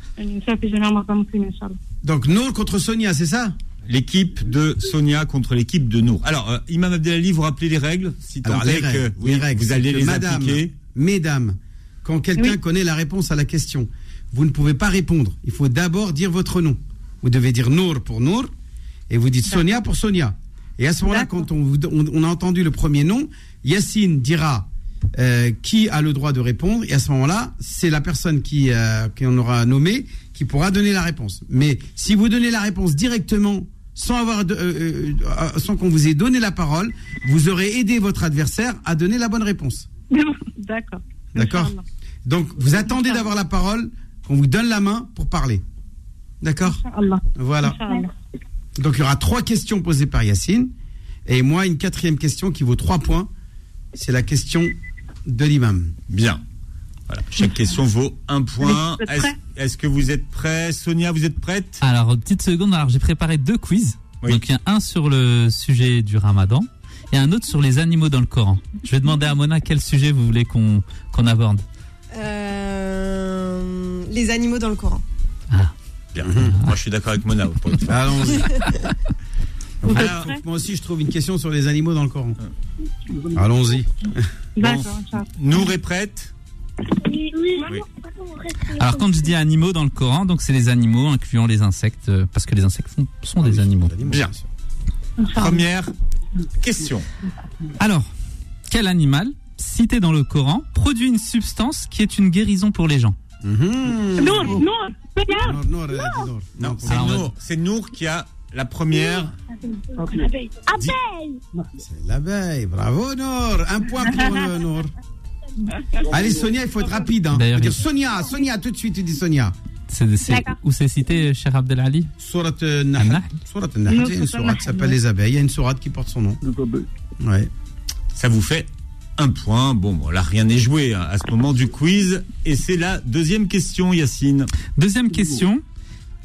Donc Nour contre Sonia, c'est ça? L'équipe de Sonia contre l'équipe de Nour. Alors, euh, Imam Abdelali, vous rappelez les règles Si tant Alors les que règles, oui, les règles, vous c'est allez les madame, appliquer. mesdames, quand quelqu'un Oui. connaît la réponse à la question, vous ne pouvez pas répondre. Il faut d'abord dire votre nom. Vous devez dire Nour pour Nour et vous dites Sonia pour Sonia. Et à ce moment-là, quand on, vous- on- on a entendu le premier nom, Yacine dira euh, qui a le droit de répondre et à ce moment-là, c'est la personne qui, euh, qu'on aura nommée qui pourra donner la réponse. Mais si vous donnez la réponse directement sans avoir de- euh, euh, sans qu'on vous ait donné la parole, vous aurez aidé votre adversaire à donner la bonne réponse. D'accord. D'accord. Donc vous attendez d'avoir la parole, qu'on vous donne la main pour parler. D'accord. Voilà. Donc il y aura trois questions posées par Yacine et moi une quatrième question qui vaut trois points. C'est la question de l'imam. Bien. Voilà. Chaque question vaut un point. Est-ce que vous êtes prêts? Sonia, vous êtes prête? Alors, petite seconde, alors j'ai préparé deux quiz. Oui. Donc, il y a un sur le sujet du ramadan et un autre sur les animaux dans le Coran. Je vais demander à Mona quel sujet vous voulez qu'on aborde. Euh, les animaux dans le Coran. Bien. Moi, je suis d'accord avec Mona. Allons-y. Alors, moi aussi, je trouve une question sur les animaux dans le Coran. Allons-y. D'accord. Nour est prête? Oui. Oui. Alors quand je dis animaux dans le Coran, donc c'est les animaux incluant les insectes, euh, parce que les insectes sont des animaux. Bien. Première question. Alors, quel animal, cité dans le Coran, produit une substance qui est une guérison pour les gens? Non, non, Nour, Nour, Nour. Non, c'est Nour. C'est Nour qui a la première. Abeille. C'est l'abeille. Bravo, Nour. Un point pour Nour. Allez, Sonia, il faut être rapide. Hein. Faut dire Sonia, Sonia, tout de suite, tu dis Sonia. C'est, c'est- D'accord. où c'est cité, cher Abdelali Surat euh, Nahl. Surat Nahl. Il y a une sourate qui s'appelle. Les abeilles. Il y a une sourate qui porte son nom. Ouais. Ça vous fait un point. Bon, bon, là, rien n'est joué hein, à ce moment du quiz. Et c'est la deuxième question, Yacine. Deuxième question.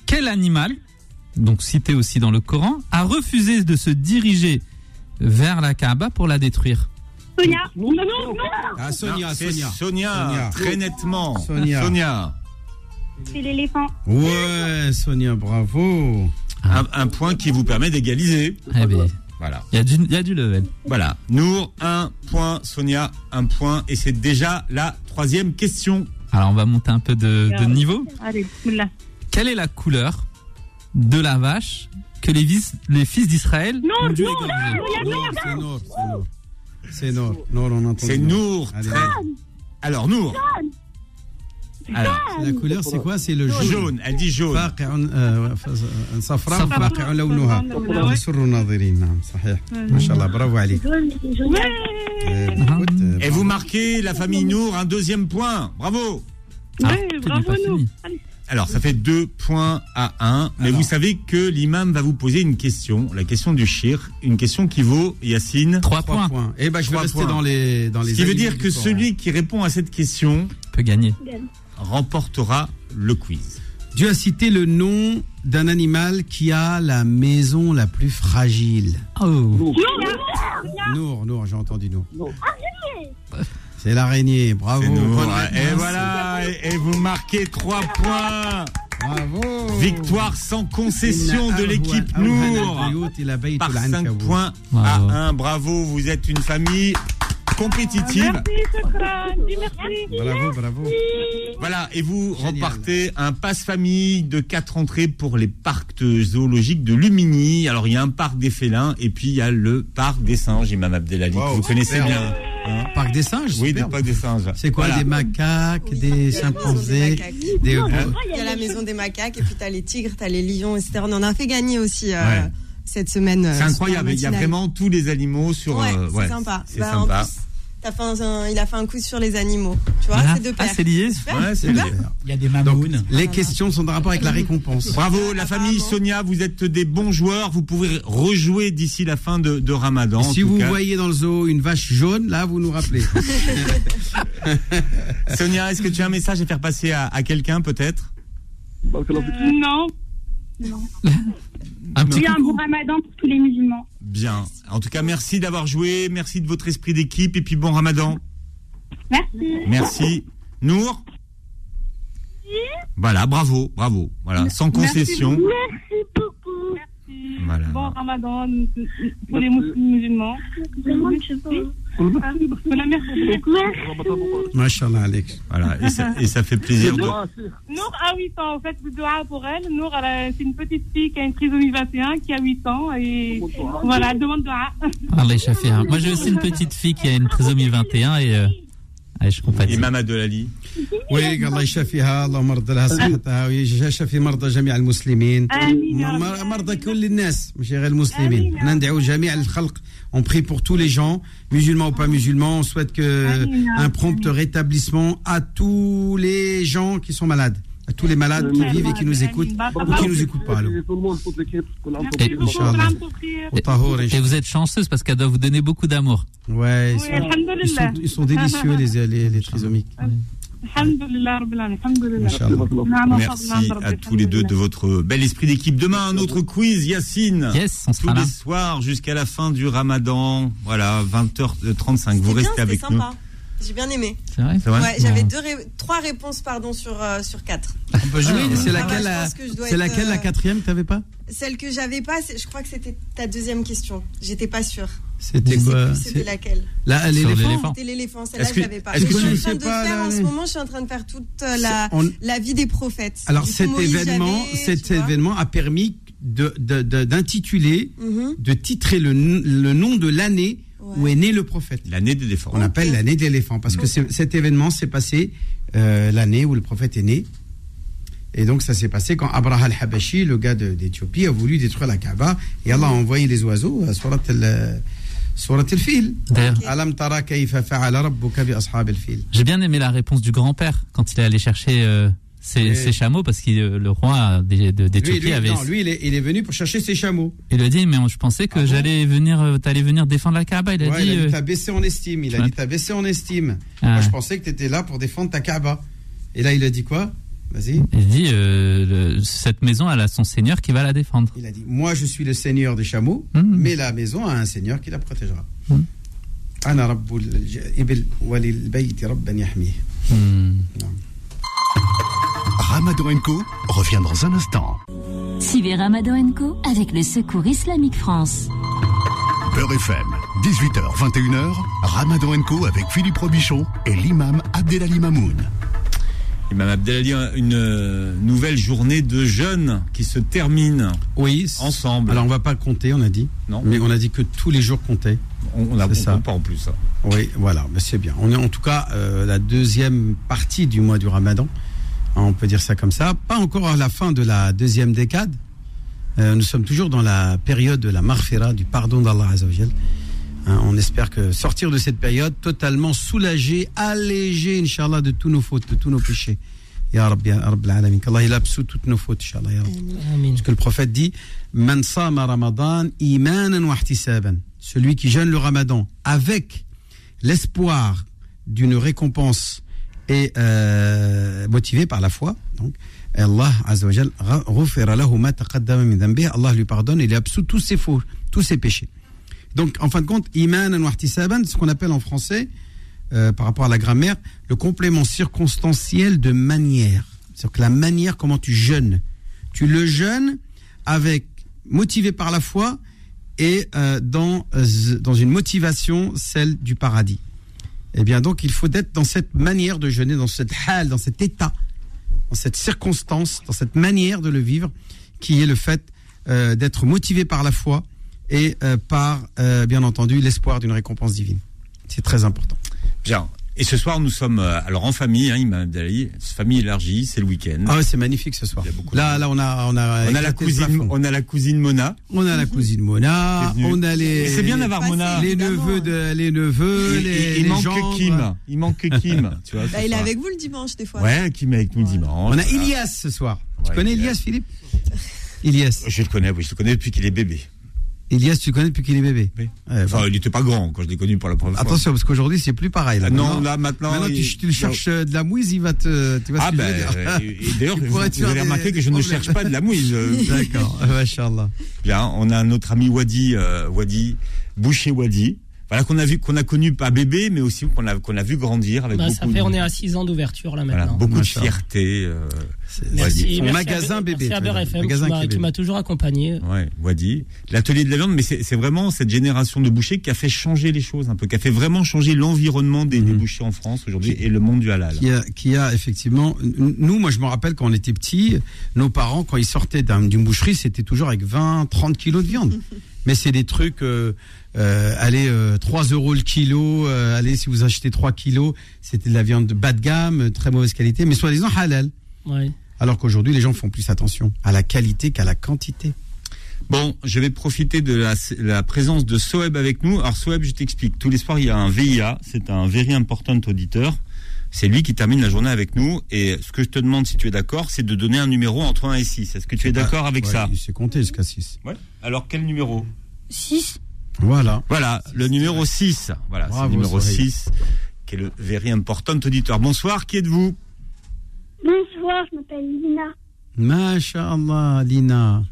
Quel animal, donc cité aussi dans le Coran, a refusé de se diriger vers la Kaaba pour la détruire? Sonia. Non, non, non. Ah, Sonia, Non, Sonia. Sonia. Sonia. Très nettement. Sonia. Sonia. C'est l'éléphant. Ouais, Sonia, bravo. Un, un point qui vous permet d'égaliser. Eh ben, Voilà. il y, a du- il y a du level. Voilà. Nour, un point. Sonia, un point. Et c'est déjà la troisième question. Alors on va monter un peu de, de niveau. Allez, bismillah. Quelle est la couleur de la vache que les, vis- les fils d'Israël Non, ont dû non, égorger Nour, c'est Nour, c'est Nour. C'est Nour. Nour, on entend. C'est Nour. Allez. Très- Alors, Nour. Alors, La couleur, c'est quoi C'est le jaune. jaune. Elle dit jaune. فاقع آه، ف- صفراء صفراء. فاقع لونها يسر الناظرين نعم صحيح ما شاء الله برافو عليك آه، écoute, آه، Et vous marquez la famille Nour un deuxième point. Bravo. Ah, Ouais, tout n'est bravo, pas nous. fini. alors, ça fait deux points à un. Mais Alors. vous savez que l'imam va vous poser une question, la question du shir, une question qui vaut, Yacine, Trois trois points. points. Et ben je vais rester points. dans les dans les. Ce qui veut dire que celui qui répond à cette question Peut gagner. remportera le quiz. Dieu a cité le nom d'un animal qui a la maison la plus fragile. Oh. Nour, Nour, j'ai entendu Nour. C'est l'araignée, bravo. Et voilà, et, et vous marquez trois points. Bravo. Victoire sans concession de l'équipe Nour. Par 5 points à Bravo. 1. Bravo, vous êtes une famille compétitive. Merci, Shukran. Dis merci. Bravo, bravo. Voilà, et vous Génial. remportez un passe-famille de 4 entrées pour les parcs zoologiques de Lumini. Alors, il y a un parc des félins et puis il y a le parc des singes, Imam Abdelali, Wow, que vous connaissez bien. Hein. Parc des singes oui, super. parc des singes. C'est quoi Voilà. Des macaques, des chimpanzés, macaques. des. Il y a la maison des macaques et puis t'as les tigres, t'as les lions, etc. On en a fait gagner aussi euh, Ouais. cette semaine. euh, C'est incroyable, il y a vraiment tous les animaux sur. Ouais, euh, c'est sympa. C'est Bah, en sympa. plus, t'as fait un- un- il a fait un coup sur les animaux. Tu vois, Ah, c'est deux ah, paires. c'est lié. Ouais, c'est bien. Il y a des Donc, mamounes. les questions sont en rapport avec la récompense. Bravo, la famille Sonia, vous êtes des bons joueurs. Vous pouvez rejouer d'ici la fin de, de Ramadan. si tout vous cas. voyez dans le zoo une vache jaune, là, vous nous rappelez. Sonia, est-ce que tu as un message à faire passer à, à quelqu'un peut-être? Euh, non. Non. Un petit un bon ramadan pour tous les musulmans. Bien. En tout cas, merci d'avoir joué. Merci de votre esprit d'équipe. Et puis bon Ramadan. Merci. Merci. Nour Voilà, bravo, bravo. Voilà, sans concession. Merci. Voilà. Bon ramadan pour les mus- musulmans. Voilà, merci. Alex. Voilà, et ça, et ça fait plaisir de. Nour a 8 ans, en fait, le doigt pour elle. Nour, c'est une petite fille qui a une trisomie 21, qui a 8 ans, et voilà, elle demande doigt. Moi j'ai aussi une petite fille qui a une trisomie 21 et euh, allez, je compatis. Imam Abdelali. Oui, الله يشفيها اللهم ارد لها صحتها ويشفي مرضى جميع المسلمين آمين يا رب. مر- مرضى كل الناس مش غير المسلمين احنا ندعو جميع الخلق on prie pour tous les gens musulmans ou pas musulmans on souhaite que آمين يا un رب. prompt rétablissement à tous les gens qui sont malades à tous les malades qui vivent et qui nous écoutent ou qui nous écoutent pas Et vous êtes chanceuse parce qu'elle doit vous donner beaucoup d'amour. Ouais, ils Oui, sont, ils alhamdoulilah. sont, ils sont délicieux les, les, les trisomiques. Merci à tous les deux de votre bel esprit d'équipe. Demain, un autre quiz, Yacine. Yes, on Tous sera là. les soirs jusqu'à la fin du ramadan. Voilà, 20h35. Vous bien, restez avec nous. sympa. J'ai bien aimé. C'est vrai Ouais, j'avais deux ré- trois réponses pardon sur euh, sur quatre. On peut jouer, Ah, c'est ouais, laquelle, je la, pense que je dois c'est être, laquelle la euh, quatrième que t'avais pas Celle que j'avais pas, c'est- je crois que c'était ta deuxième question. J'étais pas sûre. C'était Je sais quoi plus C'était C'est- laquelle La- l'éléphant C'était l'éléphant. Celle-là, Est-ce je que- l'avais pas. est-ce Mais que je suis tu en train sais de pas, faire là, en ce les- moment. Je suis en train de faire toute euh, la, on- la vie des prophètes. Alors Du coup, cet Moïse, événement, j'avais, cet tu vois. événement a permis de- de- de- d'intituler, Mhm. de titrer le, n- le nom de l'année où est né le prophète. L'année des éléphants. On appelle l'année de l'éléphant parce que cet événement s'est passé euh, l'année où le prophète est né. Et donc ça s'est passé quand Abraha al-Habashi, le gars de- d'Éthiopie, a voulu détruire la Kaaba et Allah a envoyé les oiseaux à Surat al- ashab al-fil. J'ai bien aimé la réponse du grand-père quand il est allé chercher euh, ses, ses, chameaux parce que euh, le roi d'Éthiopie avait. Lui, il est, venu pour chercher ses chameaux. Il a dit, mais je pensais que ah j'allais venir, euh, t'allais venir défendre la Kaaba. Il a dit. Il euh, as baissé en estime. Il a dit, t'as baissé en estime. Ah. Moi, je pensais que t'étais là pour défendre ta Kaaba. Et là, il a dit quoi? Vas-y. Il dit, cette maison, elle a son seigneur qui va la défendre. Il a dit, moi, je suis le seigneur des chameaux, hmm. mais la maison a un seigneur qui la protégera. Mmh. Ramadan Co revient dans un instant. Suivez Ramadan Co avec le Secours Islamique France. Beurre FM, 18h, 21h, Ramadan Co avec Philippe Robichon et l'imam Abdelali Mamoun. Imam Abdelali, une euh, nouvelle journée de jeûne qui se termine. Oui, ensemble. Alors on ne va pas compter, on a dit. Non. Mais on a dit que tous les jours comptaient. On, n'a ça. pas en plus. Ça. Oui, voilà, mais c'est bien. On est en tout cas euh, la deuxième partie du mois du Ramadan. Hein, On peut dire ça comme ça. Pas encore à la fin de la deuxième décade. Euh, nous sommes toujours dans la période de la marfira, du pardon d'Allah Azzawajal. Hein, on espère que sortir de cette période totalement soulagé, allégé, Inch'Allah, de tous nos fautes, de tous nos péchés. Ya Rabbi, ya Alamin. Qu'Allah il absout toutes nos fautes, Inch'Allah. Ya Rabbi. Parce que le prophète dit Man sama Ramadan imanan wa. Celui qui jeûne le Ramadan avec l'espoir d'une récompense et euh, motivé par la foi. Donc, Allah. Allah lui pardonne et lui absout tous ses faux, tous ses péchés. Donc, en fin de compte, wa ihtisaban, ce qu'on appelle en français, euh, par rapport à la grammaire, le complément circonstanciel de manière. C'est-à-dire que la manière comment tu jeûnes. Tu le jeûnes avec motivé par la foi et euh, dans, dans une motivation, celle du paradis. Eh bien, donc, il faut être dans cette manière de jeûner, dans cette hal, dans cet état, dans cette circonstance, dans cette manière de le vivre, qui est le fait euh, d'être motivé par la foi et euh, par, euh, bien entendu, l'espoir d'une récompense divine. C'est très important. Bien. Et ce soir, nous sommes euh, alors en famille, hein, Imam famille élargie, c'est le week-end. Ah ouais, c'est magnifique ce soir. Là, là, on a, on a, On a la le cousine, on a la cousine Mona. On a la cousine Mona, on a les. C'est bien d'avoir Mona. Les neveux de, les neveux, Il- les. il, il les manque gendres. que Kim. Il manque que Kim. Tu vois, Bah, il est avec vous le dimanche, des fois. Ouais, Kim est avec nous dimanche. On a. Ilias ce soir. Tu connais Ilias. Ilias, Philippe? Ilias. Je le connais, oui, je le connais depuis qu'il est bébé. Ilias, tu connais depuis qu'il est bébé Oui. Ouais, Enfin, il n'était pas grand quand je l'ai connu pour la première fois. Attention, parce qu'aujourd'hui, c'est plus pareil. Là. Ah non, Maintenant- là, maintenant, Maintenant, tu, il- tu le cherches euh, de la mouise, il va te. Tu vois Ah ce que ben, euh, d'ailleurs, Il vous, vous des- remarquer que je ne cherche pas de la mouise. euh, D'accord, machallah. Bien, on a notre ami Wadi, euh, Wadi, Boucher Wadi. Voilà qu'on a vu, qu'on a connu pas bébé, mais aussi qu'on a qu'on a vu grandir avec Bah, beaucoup. ça fait, de- on est à 6 ans d'ouverture là voilà, maintenant. beaucoup de fierté. Euh, Merci, merci magasin à, bébé, Merci à FM magasin qui m'a- toujours accompagné. Ouais, Wadi. L'atelier de la viande, mais c'est c'est vraiment cette génération de bouchers qui a fait changer les choses un peu, qui a fait vraiment changer l'environnement des, des bouchers en France aujourd'hui et le monde du halal. qui a, qui a effectivement. Nous, moi, je me rappelle quand on était petits, nos parents, quand ils sortaient d'un- d'une boucherie, c'était toujours avec 20, 30 kilos de viande. Mais c'est des trucs, euh, euh, allez, euh, 3 euros le kilo, euh, allez, si vous achetez 3 kilos, c'était de la viande de bas de gamme, euh, très mauvaise qualité, mais soi-disant halal. Ouais. Alors qu'aujourd'hui, les gens font plus attention à la qualité qu'à la quantité. Bon, je vais profiter de la, la présence de Soeb avec nous. Alors Soeb, je t'explique. Tous les soirs, il y a un VIA. C'est un very important auditeur. C'est lui qui termine la journée avec nous. Et ce que je te demande, si tu es d'accord, c'est de donner un numéro entre 1 et 6. Est-ce que tu es d'accord avec Ouais, ça Il s'est compté jusqu'à 6. Ouais. Alors, quel numéro? 6. Voilà. Voilà, le numéro 6. Voilà, c'est Bravo, le numéro Sohaib. 6 qui est le very important auditeur. Bonsoir, qui êtes-vous? Bonsoir, je m'appelle Lina. Masha'Allah, Lina.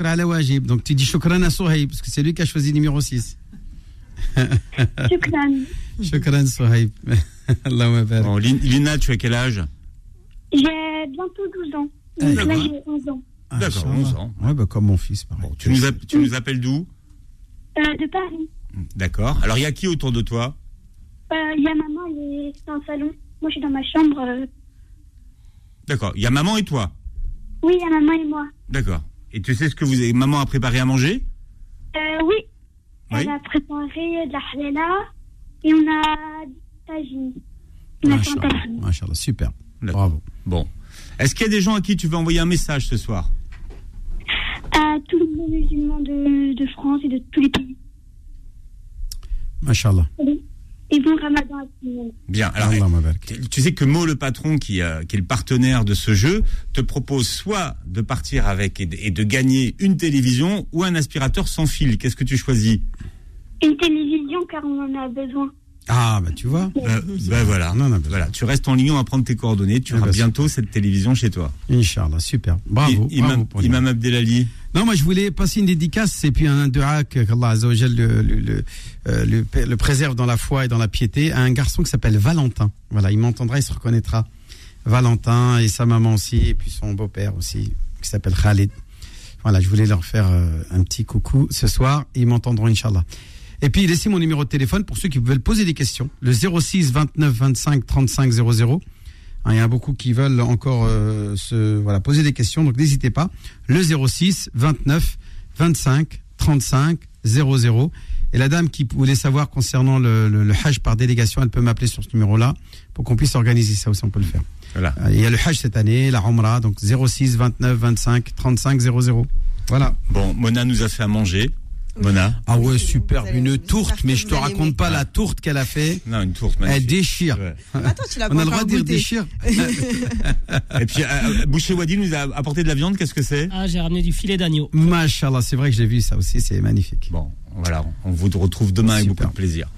Ala wajib. Donc tu dis shukran à Souhaib, parce que c'est lui qui a choisi le numéro 6. Chokran. shukran Souhaib. Bon, Lin- Lina, tu as quel âge? J'ai bientôt 12 ans. Ah, Donc là, j'ai 11 ans. Ah, D'accord, Inch'Allah. 11 ans. Ouais, bah, comme mon fils, pareil. Tu nous, app- tu nous appelles d'où Euh, de Paris. D'accord. Alors, il y a qui autour de toi Euh, Il y a maman, elle est dans le salon. Moi, je suis dans ma chambre. euh. D'accord. Il y a maman et toi Oui, il y a maman et moi. D'accord. Et tu sais ce que vous avez, maman a préparé à manger Euh, oui. Oui. Elle a préparé de la halala et on a du tagine. On a fait un tagine. Masha'Allah, super. Bravo. Bon. Est-ce qu'il y a des gens à qui tu veux envoyer un message ce soir À tous les musulmans de, de France et de tous les pays. Masha'Allah. Et bon ramadan à tout le monde. Bien. Alors, tu- tu sais que Mo, le patron, qui, euh, qui est le partenaire de ce jeu, te propose soit de partir avec et de, et de gagner une télévision ou un aspirateur sans fil. Qu'est-ce que tu choisis? Une télévision car on en a besoin. Ah, bah tu vois. Euh, ben voilà. Non, non, bah, Voilà. Tu restes en ligne, on va prendre tes coordonnées. Tu Eh auras ben, bientôt cette télévision chez toi. Inch'Allah, super. Bravo. I- bravo Imam, Abdelali. Non, moi je voulais passer une dédicace et puis un dua que Allah Azza wa Jal le, le, le, euh, le- le préserve dans la foi et dans la piété à un garçon qui s'appelle Valentin. Voilà, il m'entendra, il se reconnaîtra. Valentin et sa maman aussi et puis son beau-père aussi qui s'appelle Khalid. Voilà, je voulais leur faire euh, un petit coucou ce soir ils m'entendront Inch'Allah. Et puis laissez mon numéro de téléphone pour ceux qui veulent poser des questions. Le 06 29 25 35 00. Hein, Il y en a beaucoup qui veulent encore euh, se voilà poser des questions, donc n'hésitez pas. Le 06 29 25 35 00. Et la dame qui voulait savoir concernant le, le, le Hajj par délégation, elle peut m'appeler sur ce numéro-là pour qu'on puisse organiser ça aussi, on peut le faire. Voilà. Euh, Il y a le Hajj cette année, la Umrah, donc 06 29 25 35 00. Voilà. Bon, Mona nous a fait à manger. Mona. Ah ouais, super. Une tourte, mais je te raconte pas la tourte qu'elle a fait. Non, une tourte Elle magnifique. déchire. Ouais. Attends, tu l'as On a le droit de dire déchire. Et puis, euh, Boucher Wadi nous a apporté de la viande. Qu'est-ce que c'est Ah, j'ai ramené du filet d'agneau. Machallah, c'est vrai que j'ai vu ça aussi, c'est magnifique. Bon, voilà. On vous retrouve demain avec beaucoup de plaisir.